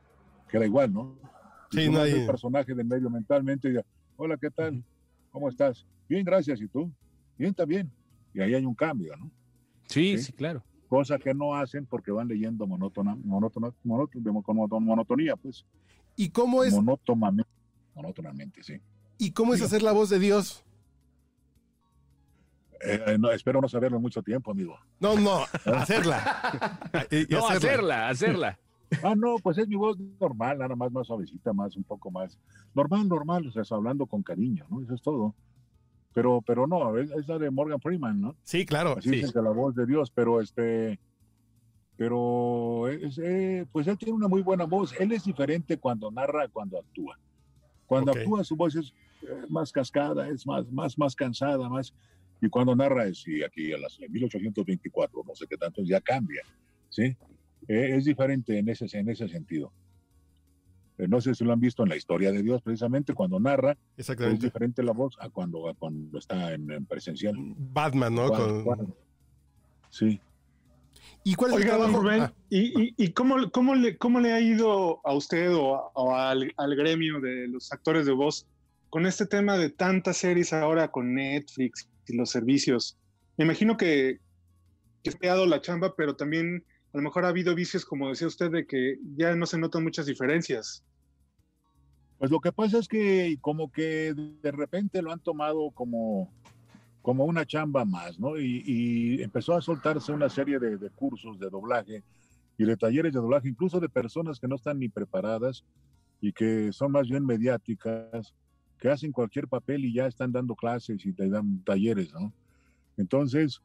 Queda igual, ¿no? Sí, no hay... El personaje del medio mentalmente y dice, hola, ¿qué tal? ¿Cómo estás? Bien, gracias. ¿Y tú? Bien también. Y ahí hay un cambio, ¿no? Sí, sí, sí claro. Cosa que no hacen porque van leyendo monótona, monótona, monótona, con monotonía, pues. ¿Y cómo es? Monótonamente, monótonamente, sí. ¿Y cómo es hacer la voz de Dios? Eh, no, espero no saberlo mucho tiempo, amigo. No, no, hacerla. y, y no, hacerla, hacerla. Ah, no, pues es mi voz normal, nada más más suavecita, más un poco más normal, normal, o sea, hablando con cariño, ¿no? Eso es todo. Pero, pero no, es, es la de Morgan Freeman, ¿no? Sí, claro. Así sí. es la voz de Dios, pero este, pero es, eh, pues él tiene una muy buena voz. Él es diferente cuando narra, cuando actúa. Cuando okay. actúa su voz es más cascada, es más, más, más cansada, más. Y cuando narra es, y aquí a las 1824, no sé qué tanto, ya cambia, ¿sí? Eh, es diferente en ese, en ese sentido. Eh, no sé si lo han visto en la historia de Dios, precisamente cuando narra, es diferente la voz a cuando, a cuando está en, en, presencial. Batman, ¿no? Cuando, Con... sí. ¿Y cuál es Oiga, el trabajo? Rubén, ah. ¿y, y, y cómo, cómo, le, cómo le ha ido a usted o, a, o al, al, gremio de los actores de voz con este tema de tantas series ahora con Netflix y los servicios? Me imagino que, que ha creado la chamba, pero también a lo mejor ha habido vicios, como decía usted, de que ya no se notan muchas diferencias. Pues lo que pasa es que como que de repente lo han tomado como, como una chamba más, ¿no? Y, y empezó a soltarse una serie de, de, cursos de doblaje y de talleres de doblaje, incluso de personas que no están ni preparadas y que son más bien mediáticas, que hacen cualquier papel y ya están dando clases y te dan talleres, ¿no? Entonces,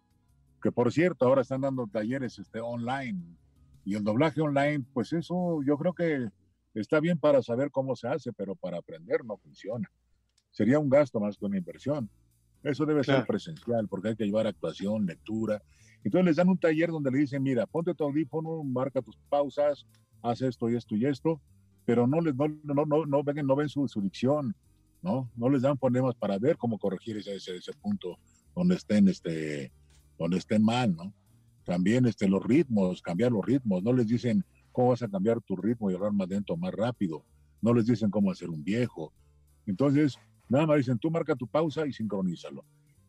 que por cierto, ahora están dando talleres este, online. Y el doblaje online, pues eso yo creo que está bien para saber cómo se hace, pero para aprender no funciona. Sería un gasto más que una inversión. Eso debe claro. ser presencial, porque hay que llevar actuación, lectura. Entonces les dan un taller donde le dicen, mira, ponte tu audífono, marca tus pausas, haz esto y esto y esto, pero no les no, no, no, no ven, no ven su, su dicción, ¿no? No les dan fonemas para ver cómo corregir ese, ese, ese punto donde estén este, donde estén mal, ¿no? También este, los ritmos, cambiar los ritmos, no les dicen cómo vas a cambiar tu ritmo y hablar más lento, más rápido, no les dicen cómo hacer un viejo. Entonces, nada más dicen, tú marca tu pausa y sincronízalo.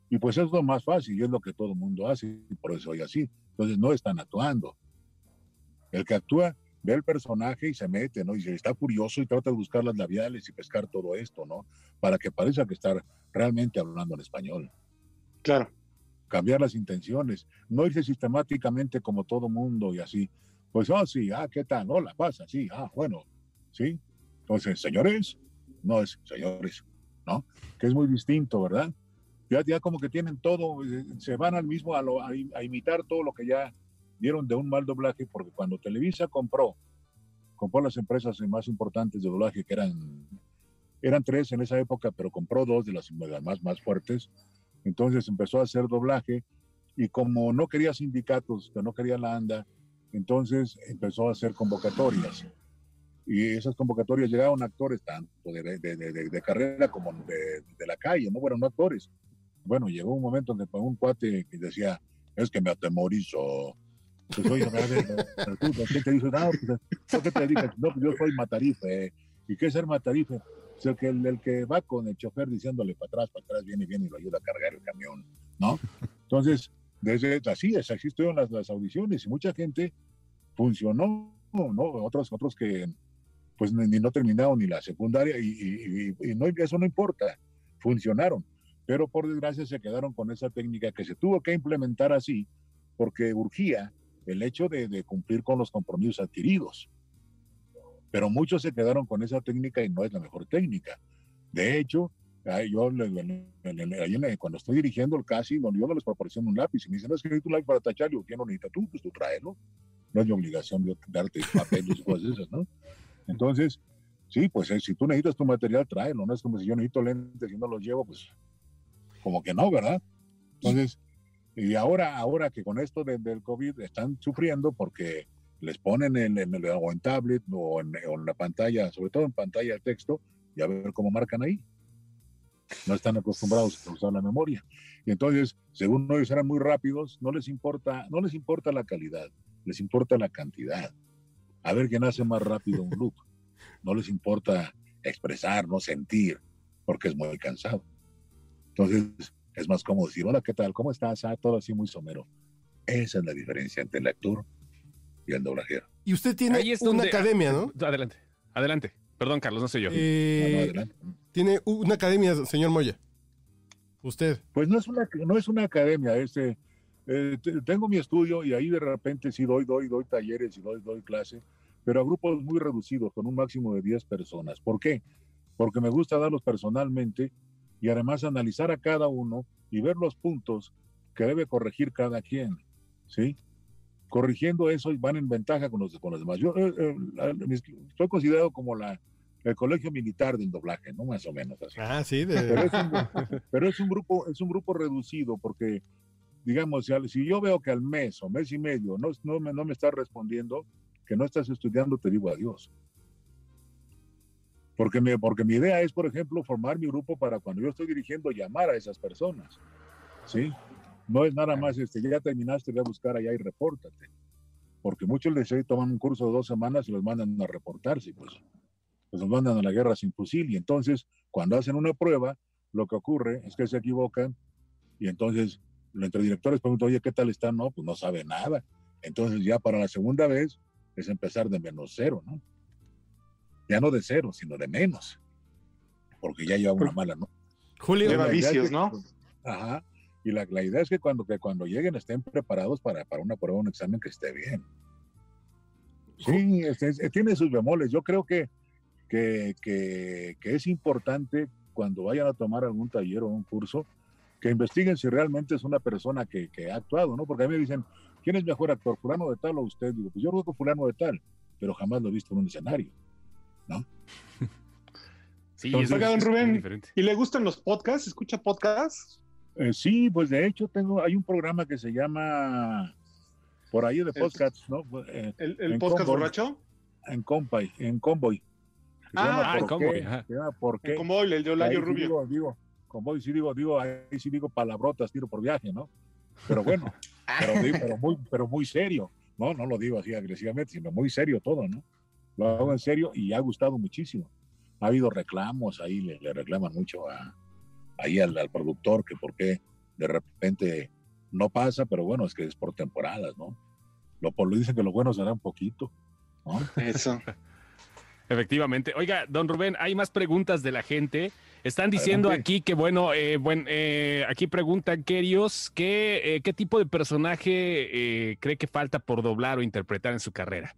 Y pues es lo más fácil y es lo que todo mundo hace, y por eso hay así. Entonces no están actuando. El que actúa ve el personaje y se mete, ¿no? Y se está curioso y trata de buscar las labiales y pescar todo esto, ¿no? Para que parezca que está realmente hablando en español. Claro cambiar las intenciones, no irse sistemáticamente como todo mundo y así. Pues, oh, sí, ah, ¿qué tal? Hola, pasa, sí, ah, bueno, sí. Entonces, señores, no es señores, ¿no? Que es muy distinto, ¿verdad? Ya, ya como que tienen todo, eh, se van al mismo a, lo, a, a imitar todo lo que ya dieron de un mal doblaje, porque cuando Televisa compró, compró las empresas más importantes de doblaje, que eran, eran tres en esa época, pero compró dos de las más, más fuertes, entonces empezó a hacer doblaje y como no quería sindicatos, que no quería la ANDA, entonces empezó a hacer convocatorias. Y esas convocatorias llegaron actores tanto de, de, de, de carrera como de, la calle, no fueron actores. Bueno, llegó un momento en que un cuate que decía, es que me atemorizo. Pues, oye, ¿qué te dice? No, pues, ¿qué te dedicas? No, pues yo soy matarife. ¿Y qué es ser matarife? Es el que, el, que va con el chofer diciéndole para atrás, para atrás, viene, viene y lo ayuda a cargar el camión, ¿no? Entonces, desde así es, así estuvieron las, las audiciones y mucha gente funcionó, ¿no? Otros, otros que pues ni, no terminaron ni la secundaria y, no, eso no importa, funcionaron, pero por desgracia se quedaron con esa técnica que se tuvo que implementar así porque urgía el hecho de, cumplir con los compromisos adquiridos. Pero muchos se quedaron con esa técnica y no es la mejor técnica. De hecho, yo cuando estoy dirigiendo el casi, yo no les proporciono un lápiz y me dicen, no es que necesito un lápiz para tachar, yo, ¿quién no necesita tú? Pues tú tráelo. No es mi obligación yo darte papeles y cosas esas, ¿no? Entonces, sí, pues eh, si tú necesitas tu material, tráelo. No es como si yo necesito lentes y no los llevo, pues como que no, ¿verdad? Entonces, y ahora, ahora que con esto del COVID están sufriendo porque les ponen en, en, o en tablet o en, la pantalla, sobre todo en pantalla de texto, y a ver cómo marcan ahí. No están acostumbrados a usar la memoria. Y entonces, según ellos eran muy rápidos, no les importa, no les importa la calidad, les importa la cantidad. A ver quién hace más rápido un loop. No les importa expresar, no sentir, porque es muy cansado. Entonces, es más cómodo decir, hola, ¿qué tal? ¿Cómo estás? Ah, todo así muy somero. Esa es la diferencia entre el actor y el doblajero. Y usted tiene una academia, ¿no? Adelante, adelante. Perdón, Carlos, no sé yo. Eh, tiene una academia, señor Moya. ¿Usted? Pues no es una, no es una academia, este, eh, tengo mi estudio y ahí de repente sí doy, doy, doy talleres y doy, doy clase, pero a grupos muy reducidos, con un máximo de 10 personas. ¿Por qué? Porque me gusta darlos personalmente y además analizar a cada uno y ver los puntos que debe corregir cada quien, ¿sí? Corrigiendo eso van en ventaja con los, con los demás. Yo eh, eh, estoy considerado como la, el colegio militar del doblaje, ¿no? Más o menos así. Ah, sí. Pero, es un, grupo, es un grupo reducido porque, digamos, si yo veo que al mes o mes y medio no, no, me, no me estás respondiendo, que no estás estudiando, te digo adiós. Porque, me, porque mi idea es, por ejemplo, formar mi grupo para cuando yo estoy dirigiendo, llamar a esas personas. ¿Sí? No es nada más, este, ya terminaste, voy a buscar allá y repórtate. Porque muchos les toman un curso de dos semanas y los mandan a reportarse, pues. Pues los mandan a la guerra sin fusil. Y entonces, cuando hacen una prueba, lo que ocurre es que se equivocan y entonces entre directores preguntan, oye, ¿qué tal está? No, pues no sabe nada. Entonces ya para la segunda vez es empezar de menos cero, ¿no? ya no de cero, sino de menos, porque ya lleva una mala, ¿no? Julio. Lleva vicios, ¿no? Ajá. Y la, la, idea es que cuando, que cuando lleguen estén preparados para, para una prueba, un examen que esté bien. Sí, tiene sus bemoles. Yo creo que, que, que, que, es importante cuando vayan a tomar algún taller o un curso, que investiguen si realmente es una persona que, que ha actuado, ¿no? Porque a mí me dicen, ¿quién es mejor actor, fulano de tal o usted? Digo, pues yo creo que fulano de tal, pero jamás lo he visto en un escenario. ¿no? Sí, es, don Rubén, ¿y le gustan los podcasts? ¿Escucha podcasts? Eh, sí, pues de hecho tengo, hay un programa que se llama por ahí de podcasts, ¿no? Eh, ¿El, podcast borracho? En Convoy, en Convoy. Ah, en Convoy. ¿Por qué? En Convoy, el de Olayo Rubio. Digo, digo, Convoy, sí digo, digo, ahí sí digo palabrotas, tiro por viaje, ¿no? Pero bueno, pero, pero, muy, pero muy serio, ¿no? No lo digo así agresivamente, sino muy serio todo, ¿no? Lo hago en serio y ha gustado muchísimo. Ha habido reclamos, ahí le, reclaman mucho a, ahí al, productor que por qué de repente no pasa, pero bueno, es que es por temporadas, ¿no? Lo, por lo dicen que lo bueno será un poquito, ¿no? Eso. Efectivamente. Oiga, don Rubén, hay más preguntas de la gente. Están diciendo aquí que, bueno, eh, bueno eh, aquí preguntan, Kerios, ¿qué, eh, ¿qué tipo de personaje cree que falta por doblar o interpretar en su carrera?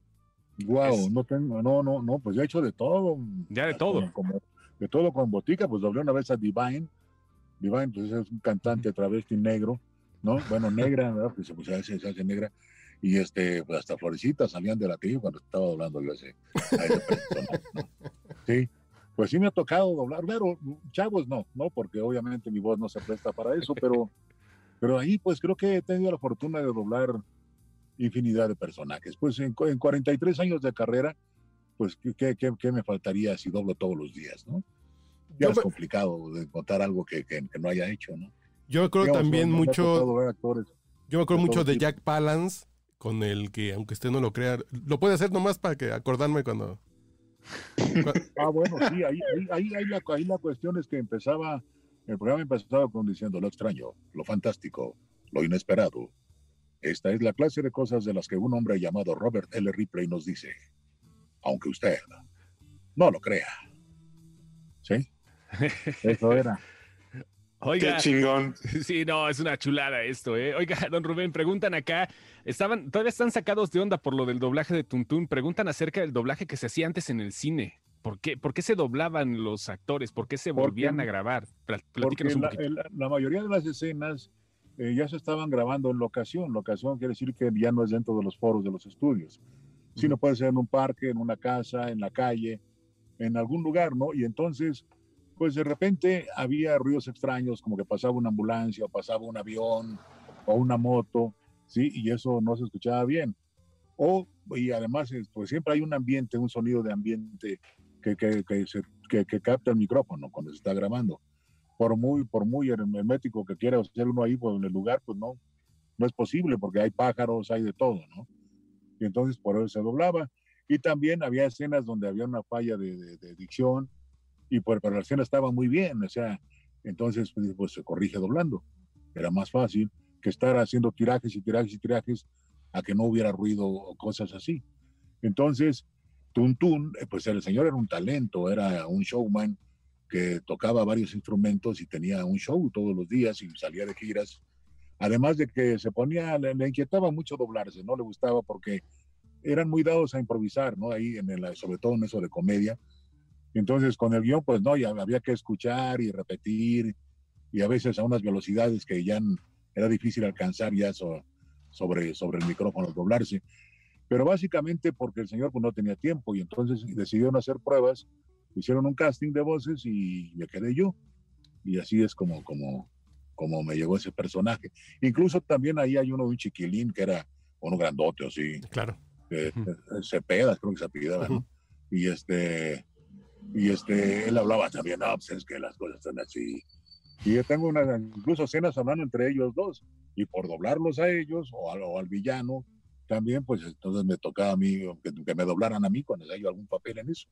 Wow, no tengo, no, no, no, pues ya he hecho de todo. Ya de todo. Como, de todo con botica, pues doblé una vez a Divine. Divine, pues es un cantante travesti negro, ¿no? Bueno, negra, ¿verdad? Pues, pues se, se hace negra. Y este, pues hasta florecitas salían de la tía cuando estaba doblando yo ese. Sí, pues sí me ha tocado doblar, pero chavos no, no, porque obviamente mi voz no se presta para eso, pero, pero ahí pues creo que he tenido la fortuna de doblar infinidad de personajes. Pues en, en 43 años de carrera, pues ¿qué, qué, qué, me faltaría si doblo todos los días, ¿no? Ya es complicado de encontrar algo que, que, no haya hecho, ¿no? Yo creo también mucho... yo me acuerdo mucho de Jack Palance, con el que, aunque usted no lo crea, lo puede hacer nomás para que acordarme cuando ah, bueno, sí, ahí, ahí, ahí, la, ahí la cuestión es que empezaba, el programa empezaba con diciendo lo extraño, lo fantástico, lo inesperado. Esta es la clase de cosas de las que un hombre llamado Robert L. Ripley nos dice, aunque usted no lo crea. ¿Sí? Eso era. Oiga, Qué chingón. Sí, no, es una chulada esto, ¿eh? Oiga, don Rubén, preguntan acá, estaban, todavía están sacados de onda por lo del doblaje de Tuntún, preguntan acerca del doblaje que se hacía antes en el cine. ¿Por qué, ¿Por qué se doblaban los actores? ¿Por qué se volvían a grabar? Platíquenos un poquito. La, la, mayoría de las escenas eh, ya se estaban grabando en locación. Locación quiere decir que ya no es dentro de los foros de los estudios, sino puede ser en un parque, en una casa, en la calle, en algún lugar, ¿no? Y entonces pues de repente había ruidos extraños, como que pasaba una ambulancia o pasaba un avión o una moto, ¿sí? Y eso no se escuchaba bien. O, y además, pues siempre hay un ambiente, un sonido de ambiente que, que, que, se, que, capta el micrófono cuando se está grabando. Por muy, por muy hermético que quiera hacer uno ahí pues, en el lugar, pues no, no es posible porque hay pájaros, hay de todo, ¿no? Y entonces por eso se doblaba. Y también había escenas donde había una falla de, de, de dicción, y por, pero la escena estaba muy bien, o sea, entonces pues, pues, se corrige doblando. Era más fácil que estar haciendo tirajes y tirajes y tirajes a que no hubiera ruido o cosas así. Entonces, Tuntún, eh, pues el señor era un talento, era un showman que tocaba varios instrumentos y tenía un show todos los días y salía de giras. Además de que se ponía, le, le inquietaba mucho doblarse, no le gustaba porque eran muy dados a improvisar, ¿no? Ahí, en el, sobre todo en eso de comedia, entonces, con el guion, pues no, ya había que escuchar y repetir, y a veces a unas velocidades que ya era difícil alcanzar ya sobre, sobre el micrófono, doblarse. Pero básicamente porque el señor pues, no tenía tiempo y entonces decidieron hacer pruebas, hicieron un casting de voces y me quedé yo. Y así es como, como, como me llegó ese personaje. Incluso también ahí hay uno de un chiquilín que era uno grandote, así. Claro. Eh, Cepeda, creo que se apellidaba, ¿no? Y este, y este, él hablaba también, no, pues es que las cosas son así. Y yo tengo una, incluso escenas hablando entre ellos dos, y por doblarlos a ellos o al, o al villano, también, pues entonces me tocaba a mí, que, que, me doblaran a mí cuando haya algún papel en eso.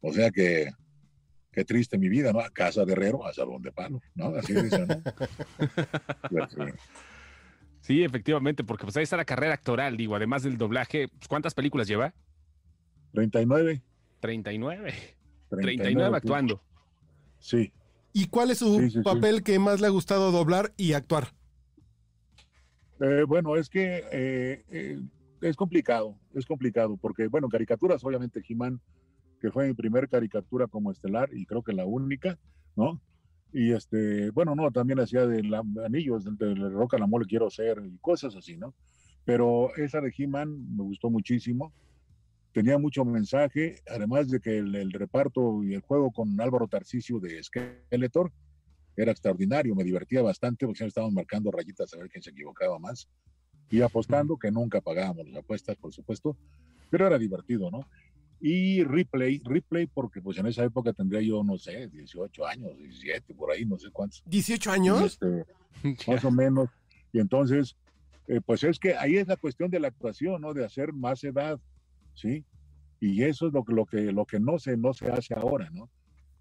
O sea que, qué triste mi vida, ¿no? A casa de herrero, a salón de palo, ¿no? Así dice, ¿no? Pues, sí, efectivamente, porque pues ahí está la carrera actoral, digo, además del doblaje, pues, ¿cuántas películas lleva? 39. 39. 39, actuando. Sí. ¿Y cuál es su sí, sí, papel sí. que más le ha gustado doblar y actuar? Eh, bueno, es que eh, eh, es complicado, es complicado, porque, bueno, caricaturas, obviamente, He-Man, que fue mi primer caricatura como estelar y creo que la única, ¿no? Y este, bueno, no, también hacía de la, anillos, de, de Roca la Mole quiero ser y cosas así, ¿no? Pero esa de He-Man me gustó muchísimo tenía mucho mensaje, además de que el, el, reparto y el juego con Álvaro Tarcisio de Skeletor era extraordinario, me divertía bastante porque siempre estaban marcando rayitas a ver quién se equivocaba más y apostando que nunca pagábamos las apuestas, por supuesto, pero era divertido, ¿no? Y replay, replay porque pues en esa época tendría yo, no sé, 18 años, 17, por ahí, no sé cuántos. ¿18 años? Este, más o menos. Y entonces, eh, pues es que ahí es la cuestión de la actuación, ¿no? De hacer más edad, ¿sí? Y eso es lo, lo, que, lo que no se, no se hace ahora, ¿no?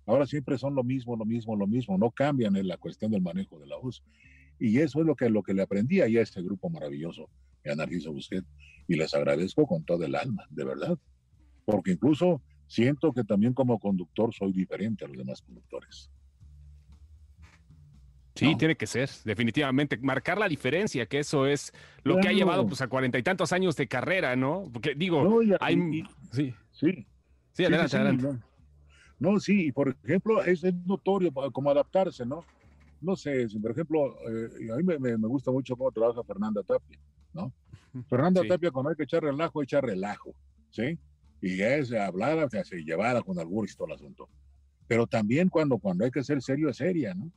Ahora siempre son lo mismo, lo mismo, lo mismo, no cambian en la cuestión del manejo de la voz. Y eso es lo que, lo que le aprendí ahí a este grupo maravilloso, a Narciso Busquet, y les agradezco con todo el alma, de verdad, porque incluso siento que también como conductor soy diferente a los demás conductores. Sí, no. tiene que ser, definitivamente, marcar la diferencia, que eso es lo claro. que ha llevado pues, a cuarenta y tantos años de carrera, ¿no? Porque digo, no, hay... Y, sí. Sí. Sí, adelante, sí, adelante. No. sí, y por ejemplo, es, es, notorio como adaptarse, ¿no? No sé, por ejemplo, eh, a mí me, me, gusta mucho cómo trabaja Fernanda Tapia, ¿no? Fernanda sí. Tapia, cuando hay que echar relajo, echa relajo, ¿sí? Y es hablada, o sea, se llevada con algún y todo el asunto. Pero también cuando, cuando hay que ser serio, es seria, ¿no?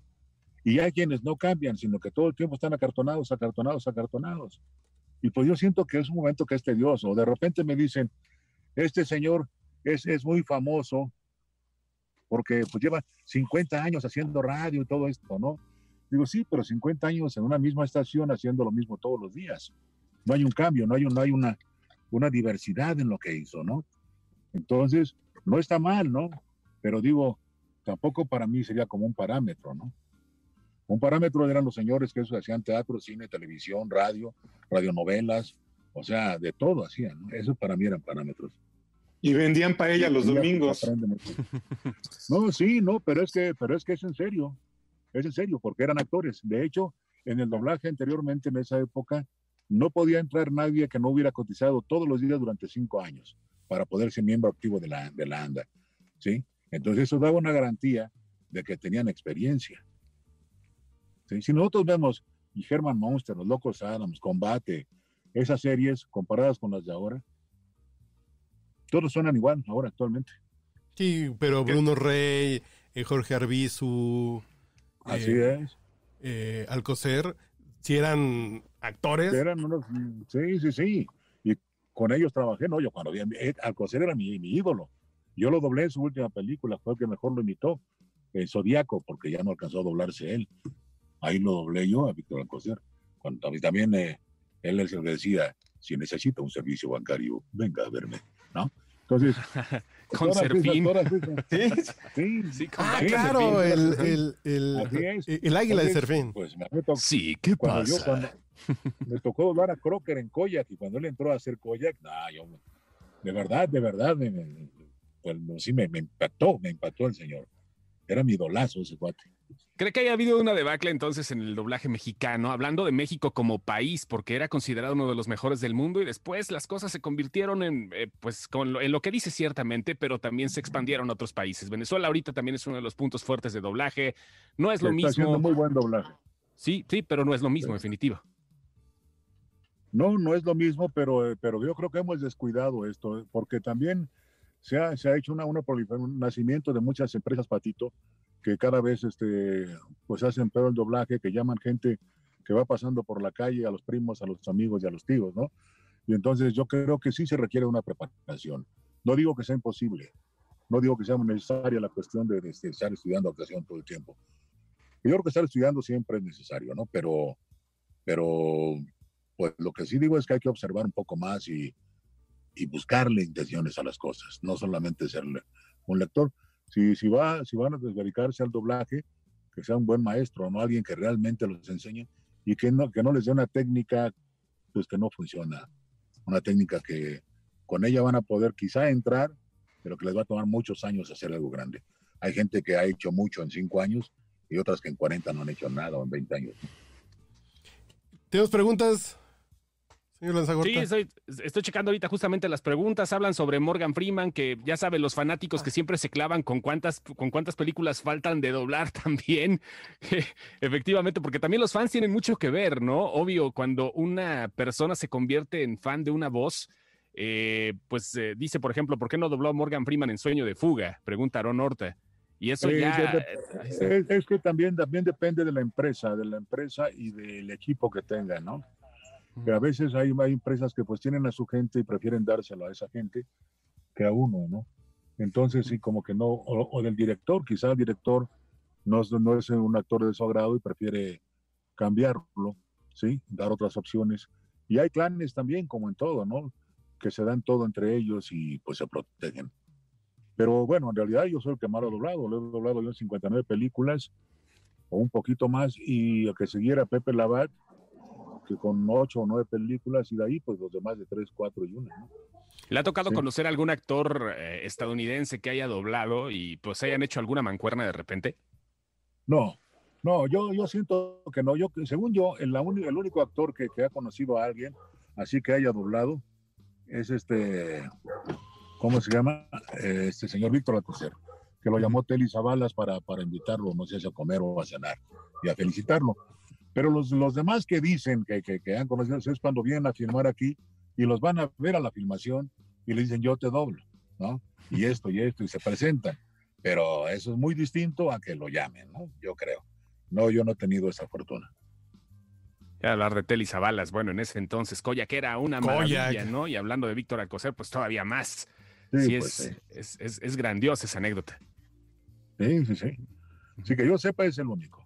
Y hay quienes no cambian, sino que todo el tiempo están acartonados, acartonados, acartonados. Y pues yo siento que es un momento que es tedioso. De repente me dicen, este señor es, es muy famoso porque pues lleva 50 años haciendo radio y todo esto, ¿no? Digo, sí, pero 50 años en una misma estación haciendo lo mismo todos los días. No hay un cambio, no hay, un, no hay una, una diversidad en lo que hizo, ¿no? Entonces, no está mal, ¿no? Pero digo, tampoco para mí sería como un parámetro, ¿no? Un parámetro eran los señores que eso hacían teatro, cine, televisión, radio, radionovelas, o sea, de todo hacían, ¿no? Eso para mí eran parámetros. Y vendían paella los domingos. No, sí, no, pero es que, pero es que es en serio, es en serio, porque eran actores. De hecho, en el doblaje anteriormente, en esa época, no podía entrar nadie que no hubiera cotizado todos los días durante cinco años para poder ser miembro activo de la, de la ANDA, ¿sí? Entonces eso daba una garantía de que tenían experiencia. Si nosotros vemos y Herman Monster, Los Locos Adams, Combate, esas series comparadas con las de ahora, todos suenan igual ahora actualmente. Sí, pero Bruno Rey, eh, Jorge Arbizu, Así eh, es. Eh, Alcocer, si eran actores. Eran unos, sí, sí, sí. Y con ellos trabajé, no, yo cuando vi, Alcocer era mi, mi ídolo. Yo lo doblé en su última película, fue el que mejor lo imitó, el Zodíaco, porque ya no alcanzó a doblarse él. Ahí lo doblé yo a Víctor Alcocer. Cuando también eh, él es el que decía, si necesita un servicio bancario, venga a verme, ¿no? Entonces, con Serfín. sí, sí, sí ah, claro, el, el, el, el, águila de Serfín. Pues me sí, ¿qué pasa? me tocó doblar a Crocker en Koyak y cuando él entró a hacer Koyak, nah, yo, de verdad, de verdad, me, pues, sí me, me impactó, me impactó el señor. Era mi idolazo ese cuate. ¿Cree que haya habido una debacle entonces en el doblaje mexicano, hablando de México como país, porque era considerado uno de los mejores del mundo y después las cosas se convirtieron en, eh, pues, con lo, en lo que dice ciertamente, pero también se expandieron a otros países. Venezuela ahorita también es uno de los puntos fuertes de doblaje. No es lo mismo. Está muy buen doblaje. Sí, sí, pero no es lo mismo, en definitiva. No, no es lo mismo, pero, eh, pero yo creo que hemos descuidado esto, eh, porque también se ha, se ha hecho una, una un nacimiento de muchas empresas, Patito, que cada vez este, pues hacen peor el doblaje, que llaman gente que va pasando por la calle, a los primos, a los amigos y a los tíos, ¿no? Y entonces yo creo que sí se requiere una preparación. No digo que sea imposible, no digo que sea necesaria la cuestión de, de estar estudiando actuación todo el tiempo. Yo creo que estar estudiando siempre es necesario, ¿no? Pero, pero, pues lo que sí digo es que hay que observar un poco más y, y buscarle intenciones a las cosas, no solamente ser un lector. Si, si, va, si van a dedicarse al doblaje, que sea un buen maestro, no alguien que realmente los enseñe y que no, que no les dé una técnica pues que no funciona, una técnica que con ella van a poder quizá entrar, pero que les va a tomar muchos años hacer algo grande. Hay gente que ha hecho mucho en cinco años y otras que en 40 no han hecho nada o en 20 años. ¿Tenemos preguntas? Sí, estoy, checando ahorita justamente las preguntas. Hablan sobre Morgan Freeman, que ya saben, los fanáticos que siempre se clavan con cuántas, con cuántas películas faltan de doblar también. Efectivamente, porque también los fans tienen mucho que ver, ¿no? Obvio, cuando una persona se convierte en fan de una voz, eh, pues eh, dice, por ejemplo, ¿por qué no dobló Morgan Freeman en Sueño de Fuga? Pregunta Aaron Horta. Y eso ya... Es, es, que también, también depende de la empresa, de la empresa y del equipo que tenga, ¿no? Que a veces hay, hay empresas que pues tienen a su gente y prefieren dárselo a esa gente que a uno, ¿no? Entonces sí, como que no, o, del director, quizá el director no, no es un actor de su agrado y prefiere cambiarlo, ¿sí? Dar otras opciones. Y hay clanes también, como en todo, ¿no? Que se dan todo entre ellos y pues se protegen. Pero bueno, en realidad yo soy el que más lo he doblado, lo he doblado yo en 59 películas o un poquito más y a que siguiera Pepe Con ocho o nueve películas y de ahí pues los demás de tres, cuatro y una. ¿Le ha tocado conocer algún actor eh, estadounidense que haya doblado y pues hayan hecho alguna mancuerna de repente? No, no, yo, yo siento que no. Yo, según yo, el, el único actor que, que, ha conocido a alguien así que haya doblado es este, ¿cómo se llama? Este señor Víctor Alcocer, que lo llamó Telly Zabalas para, para invitarlo, no sé si a comer o a cenar y a felicitarlo. Pero los, los demás que dicen que, que, han conocido es cuando vienen a filmar aquí y los van a ver a la filmación y le dicen yo te doblo, ¿no? Y esto y esto y se presentan. Pero eso es muy distinto a que lo llamen, ¿no? Yo creo. No, yo no he tenido esa fortuna. Ya hablar de Telly Zabalas, bueno, en ese entonces Koyak que era una maravilla, ¿no? Y hablando de Víctor Alcocer, pues todavía más. Sí, pues es, Es, es, es, grandiosa esa anécdota. Sí, sí, sí. Así que yo sepa es el único.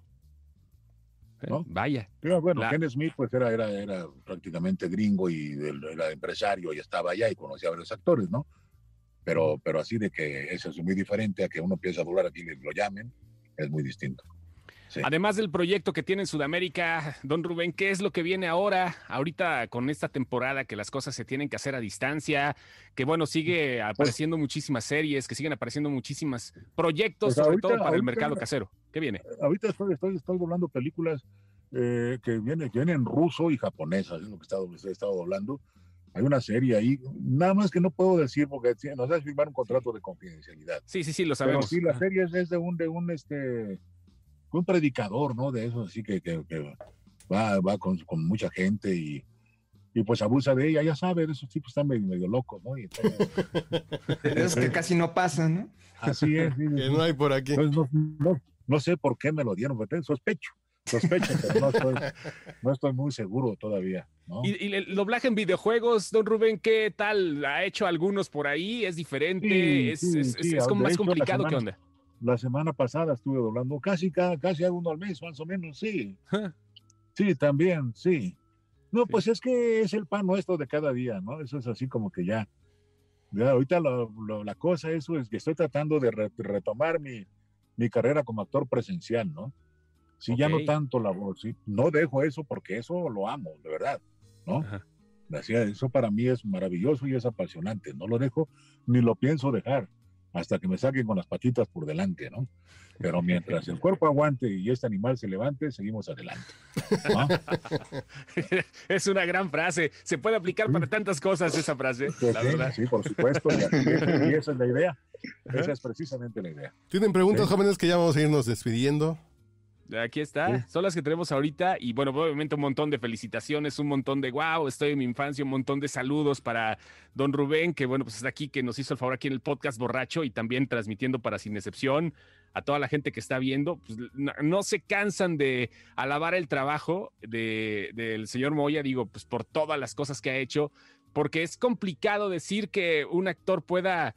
Vaya. Pero bueno, Ken Smith pues era, era, era prácticamente gringo y era empresario y estaba allá y conocía a varios actores, ¿no? pero, pero así de que eso es muy diferente a que uno empiece a durar aquí y lo llamen, es muy distinto. Además del proyecto que tiene en Sudamérica, don Rubén, ¿qué es lo que viene ahora, ahorita con esta temporada que las cosas se tienen que hacer a distancia, que bueno, sigue pues apareciendo muchísimas series, que siguen apareciendo muchísimos proyectos, pues sobre todo para el mercado casero? ¿Qué viene? Ahorita estoy, estoy, estoy doblando películas eh, que, vienen, que vienen ruso y japonesa, es lo que he estado doblando. Hay una serie ahí, nada más que no puedo decir porque nos hace firmar un contrato de confidencialidad. Sí, sí, sí, lo sabemos. Pero sí, la serie es de un, de un, este, un predicador, ¿no? De eso, así que, que, va, va con, con, mucha gente y, y, pues abusa de ella, ya sabe, esos tipos están medio, medio locos, ¿no? Y es que casi no pasan, ¿no? Así es. que no hay por aquí. Pues no, no, no, sé por qué me lo dieron, pero sospecho. Sospecho, pero no estoy, no estoy muy seguro todavía. ¿Y, el doblaje en videojuegos, don Rubén, qué tal? ¿Ha hecho algunos por ahí? ¿Es diferente? ¿Es, es, es, como más complicado? ¿Qué onda? La semana pasada estuve doblando casi, casi uno al mes, más o menos, sí. Sí, también, sí. No, pues es que es el pan nuestro de cada día, ¿no? Eso es así como que ya. ya ahorita la cosa eso es que estoy tratando de retomar mi, mi carrera como actor presencial, ¿no? Sí, ya no tanto la voz, ¿sí? No dejo eso porque eso lo amo, de verdad, ¿no? Eso para mí es maravilloso y es apasionante. No lo dejo ni lo pienso dejar hasta que me saquen con las patitas por delante, ¿no? Pero mientras el cuerpo aguante y este animal se levante, seguimos adelante. es una gran frase. Se puede aplicar para tantas cosas esa frase, la verdad. Sí, por supuesto. Y, esa es la idea. Esa es precisamente la idea. ¿Tienen preguntas, jóvenes, que ya vamos a irnos despidiendo? Aquí está, son las que tenemos ahorita y bueno, obviamente un montón de felicitaciones, un montón de wow, estoy en mi infancia, un montón de saludos para don Rubén, que bueno, pues está aquí, que nos hizo el favor aquí en el podcast borracho y también transmitiendo para Sin Excepción a toda la gente que está viendo, pues no, se cansan de alabar el trabajo del señor Moya, digo, pues por todas las cosas que ha hecho, porque es complicado decir que un actor pueda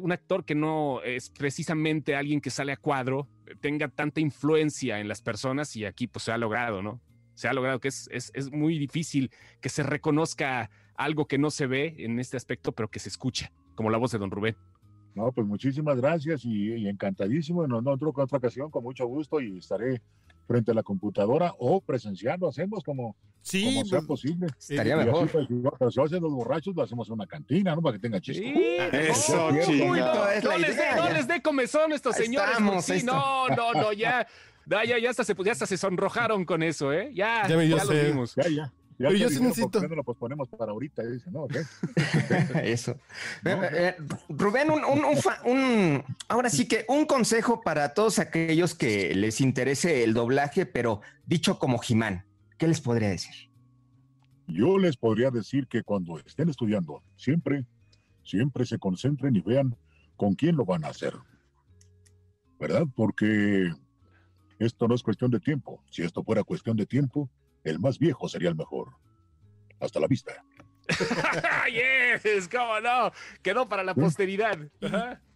un actor que no es precisamente alguien que sale a cuadro tenga tanta influencia en las personas y aquí pues se ha logrado, ¿no? Se ha logrado que es, es, muy difícil que se reconozca algo que no se ve en este aspecto, pero que se escucha, como la voz de don Rubén. No, pues muchísimas gracias y, encantadísimo. En otra, otra ocasión, con mucho gusto y estaré frente a la computadora o presenciando, hacemos como, sí, como sea pues, posible. Estaría mejor. Así, pues, si hacen los borrachos, lo hacemos en una cantina, ¿no? Para que tenga chiste. Sí, eso, no, no, les dé, no les dé comezón estos señores. sí, no, no, no, ya. Ya, ya, ya, hasta se, ya hasta se sonrojaron con eso, ¿eh? Ya, ya, ya lo vimos. Ya, ya. Pero yo sí necesito. no lo posponemos para ahorita? Dice, ¿no? Eso. Eh, Rubén, un, un, un, ahora sí que un consejo para todos aquellos que les interese el doblaje, pero dicho como Jimán, ¿qué les podría decir? Yo les podría decir que cuando estén estudiando, siempre, siempre se concentren y vean con quién lo van a hacer. ¿Verdad? Porque esto no es cuestión de tiempo. Si esto fuera cuestión de tiempo, el más viejo sería el mejor. Hasta la vista. yes, cómo no. Quedó para la posteridad.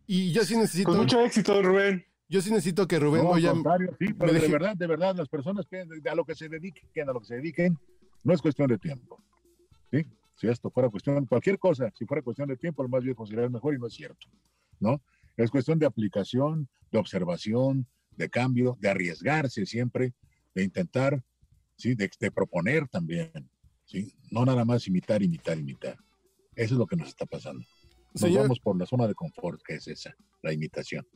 Y yo sí necesito. Con mucho éxito, Rubén. Yo sí necesito que Rubén no, sí, pero de verdad, de verdad, las personas que a lo que se dediquen, a lo que se dediquen, no es cuestión de tiempo. ¿sí? Si esto fuera cuestión, cualquier cosa, si fuera cuestión de tiempo, el más viejo sería el mejor y no es cierto. ¿no? Es cuestión de aplicación, de observación, de cambio, de arriesgarse siempre, de intentar ¿sí? De, proponer también, ¿sí? No nada más imitar, imitar, imitar. Eso es lo que nos está pasando. Nos vamos por la zona de confort, que es esa, la imitación.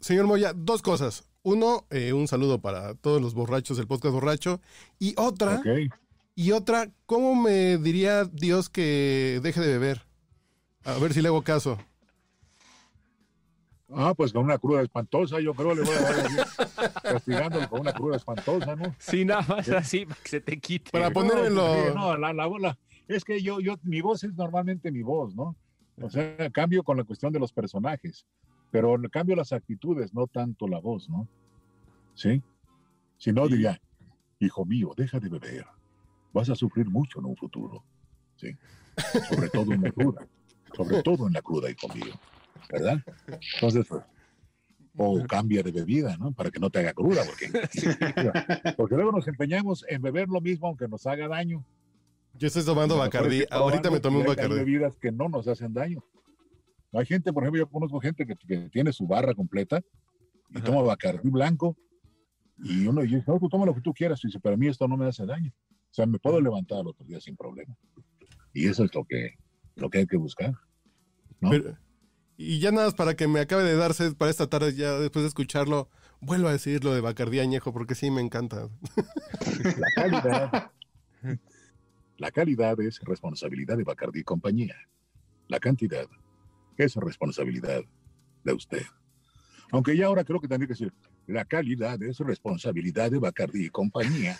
Señor Moya, dos cosas. Uno, eh, un saludo para todos los borrachos del podcast borracho. Y otra, y otra, ¿cómo me diría Dios que deje de beber? A ver si le hago caso. Ah, pues con una cruda espantosa, yo creo le voy a dar castigándolo con una cruda espantosa, ¿no? Sí, nada más así, para que se te quite. Para ponerlo. No, la, la, es que yo, yo, mi voz es normalmente mi voz, ¿no? O sea, cambio con la cuestión de los personajes, pero cambio las actitudes, no tanto la voz, ¿no? ¿Sí? Si no, diría, hijo mío, deja de beber. Vas a sufrir mucho en un futuro. ¿Sí? Sobre todo en la cruda. Sobre todo en la cruda, hijo mío. ¿Verdad? Entonces, pues, o cambia de bebida, ¿no? Para que no te haga cruda, porque, porque luego nos empeñamos en beber lo mismo aunque nos haga daño. Yo estoy tomando Bacardí, ahorita me tomé un Bacardí. Hay bebidas que no nos hacen daño. Hay gente, por ejemplo, yo conozco gente que, tiene su barra completa y toma Bacardí blanco y uno dice, no, tú toma lo que tú quieras, y dice, pero a mí esto no me hace daño. O sea, me puedo levantar el otro día sin problema. Y eso es lo que, lo que hay que buscar. Y ya nada más para que me acabe de darse para esta tarde, ya después de escucharlo, vuelvo a decir lo de Bacardí Añejo, porque sí me encanta. La calidad. La calidad es responsabilidad de Bacardí compañía. La cantidad es responsabilidad de usted. Aunque ya ahora creo que tendría que decir, la calidad es responsabilidad de Bacardi y compañía.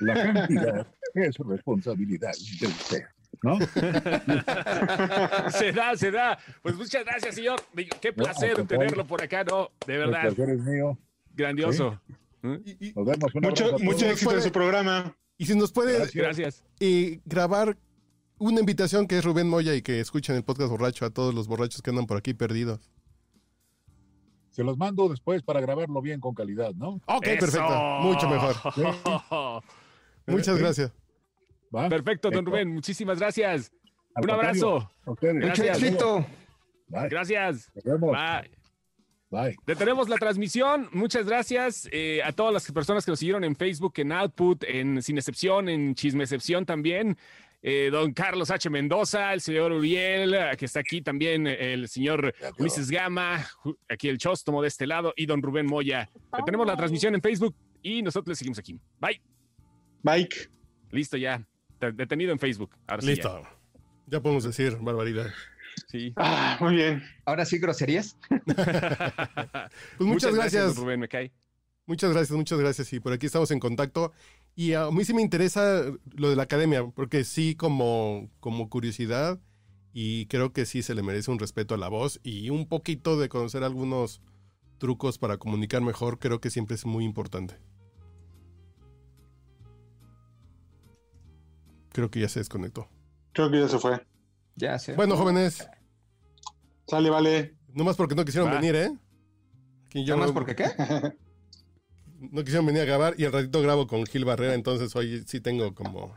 La cantidad es responsabilidad de usted. ¿No? se da, se da. Pues muchas gracias, señor. Qué placer tenerlo por acá, ¿no? De verdad. El mío. Grandioso. Nos vemos. Mucho, mucho éxito en su programa. Y si nos puede gracias. Y grabar una invitación que es Rubén Moya y que escuchen el podcast borracho a todos los borrachos que andan por aquí perdidos. Se los mando después para grabarlo bien con calidad, ¿no? Ok, perfecto. Mucho mejor. Muchas gracias. Perfecto, don Rubén. Muchísimas gracias. Un abrazo. Gracias. Mucho Gracias. Bye. Bye. Detenemos la transmisión. Muchas gracias eh, a todas las personas que nos siguieron en Facebook, en Output, en Sin Excepción, en Chisme Excepción también. Eh, don Carlos H. Mendoza, el señor Uriel, que está aquí también, el señor Ulises Gama, aquí el Chóstomo de este lado, y don Rubén Moya. Tenemos la transmisión en Facebook y nosotros le seguimos aquí. Bye. Bye. Listo ya. Detenido en Facebook. Listo. ya. podemos decir barbaridad. Sí. Ah, muy bien. Ahora sí, groserías. pues muchas, gracias. Rubén, me cae. Muchas gracias, muchas gracias. Y por aquí estamos en contacto. Y a mí sí me interesa lo de la academia, porque sí, como, como curiosidad, y creo que sí se le merece un respeto a la voz y un poquito de conocer algunos trucos para comunicar mejor, creo que siempre es muy importante. Creo que ya se desconectó. Creo que ya se fue. Ya se Bueno, jóvenes. Sale, vale. No más porque no quisieron venir, ¿eh? ¿No más porque qué? no quisieron venir a grabar y al ratito grabo con Gil Barrera, entonces hoy sí tengo como...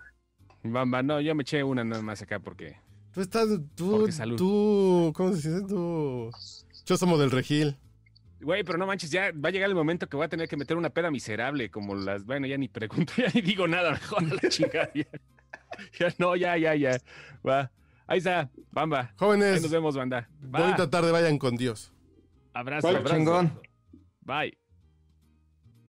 Bamba, no, yo me eché una nada más acá porque... Tú estás, tú, tú, ¿cómo se dice? Tú... Yo somos del Regil. Güey, pero no manches, ya va a llegar el momento que voy a tener que meter una peda miserable, como las, bueno, ya ni pregunto, ya ni digo nada, mejor a la chingada. Ya, no, ya, ya, ya. Va. Ahí está, Bamba. Jóvenes. nos vemos, banda. Bonita tarde, vayan con Dios. Abrazo, abrazo. Chingón. Bye.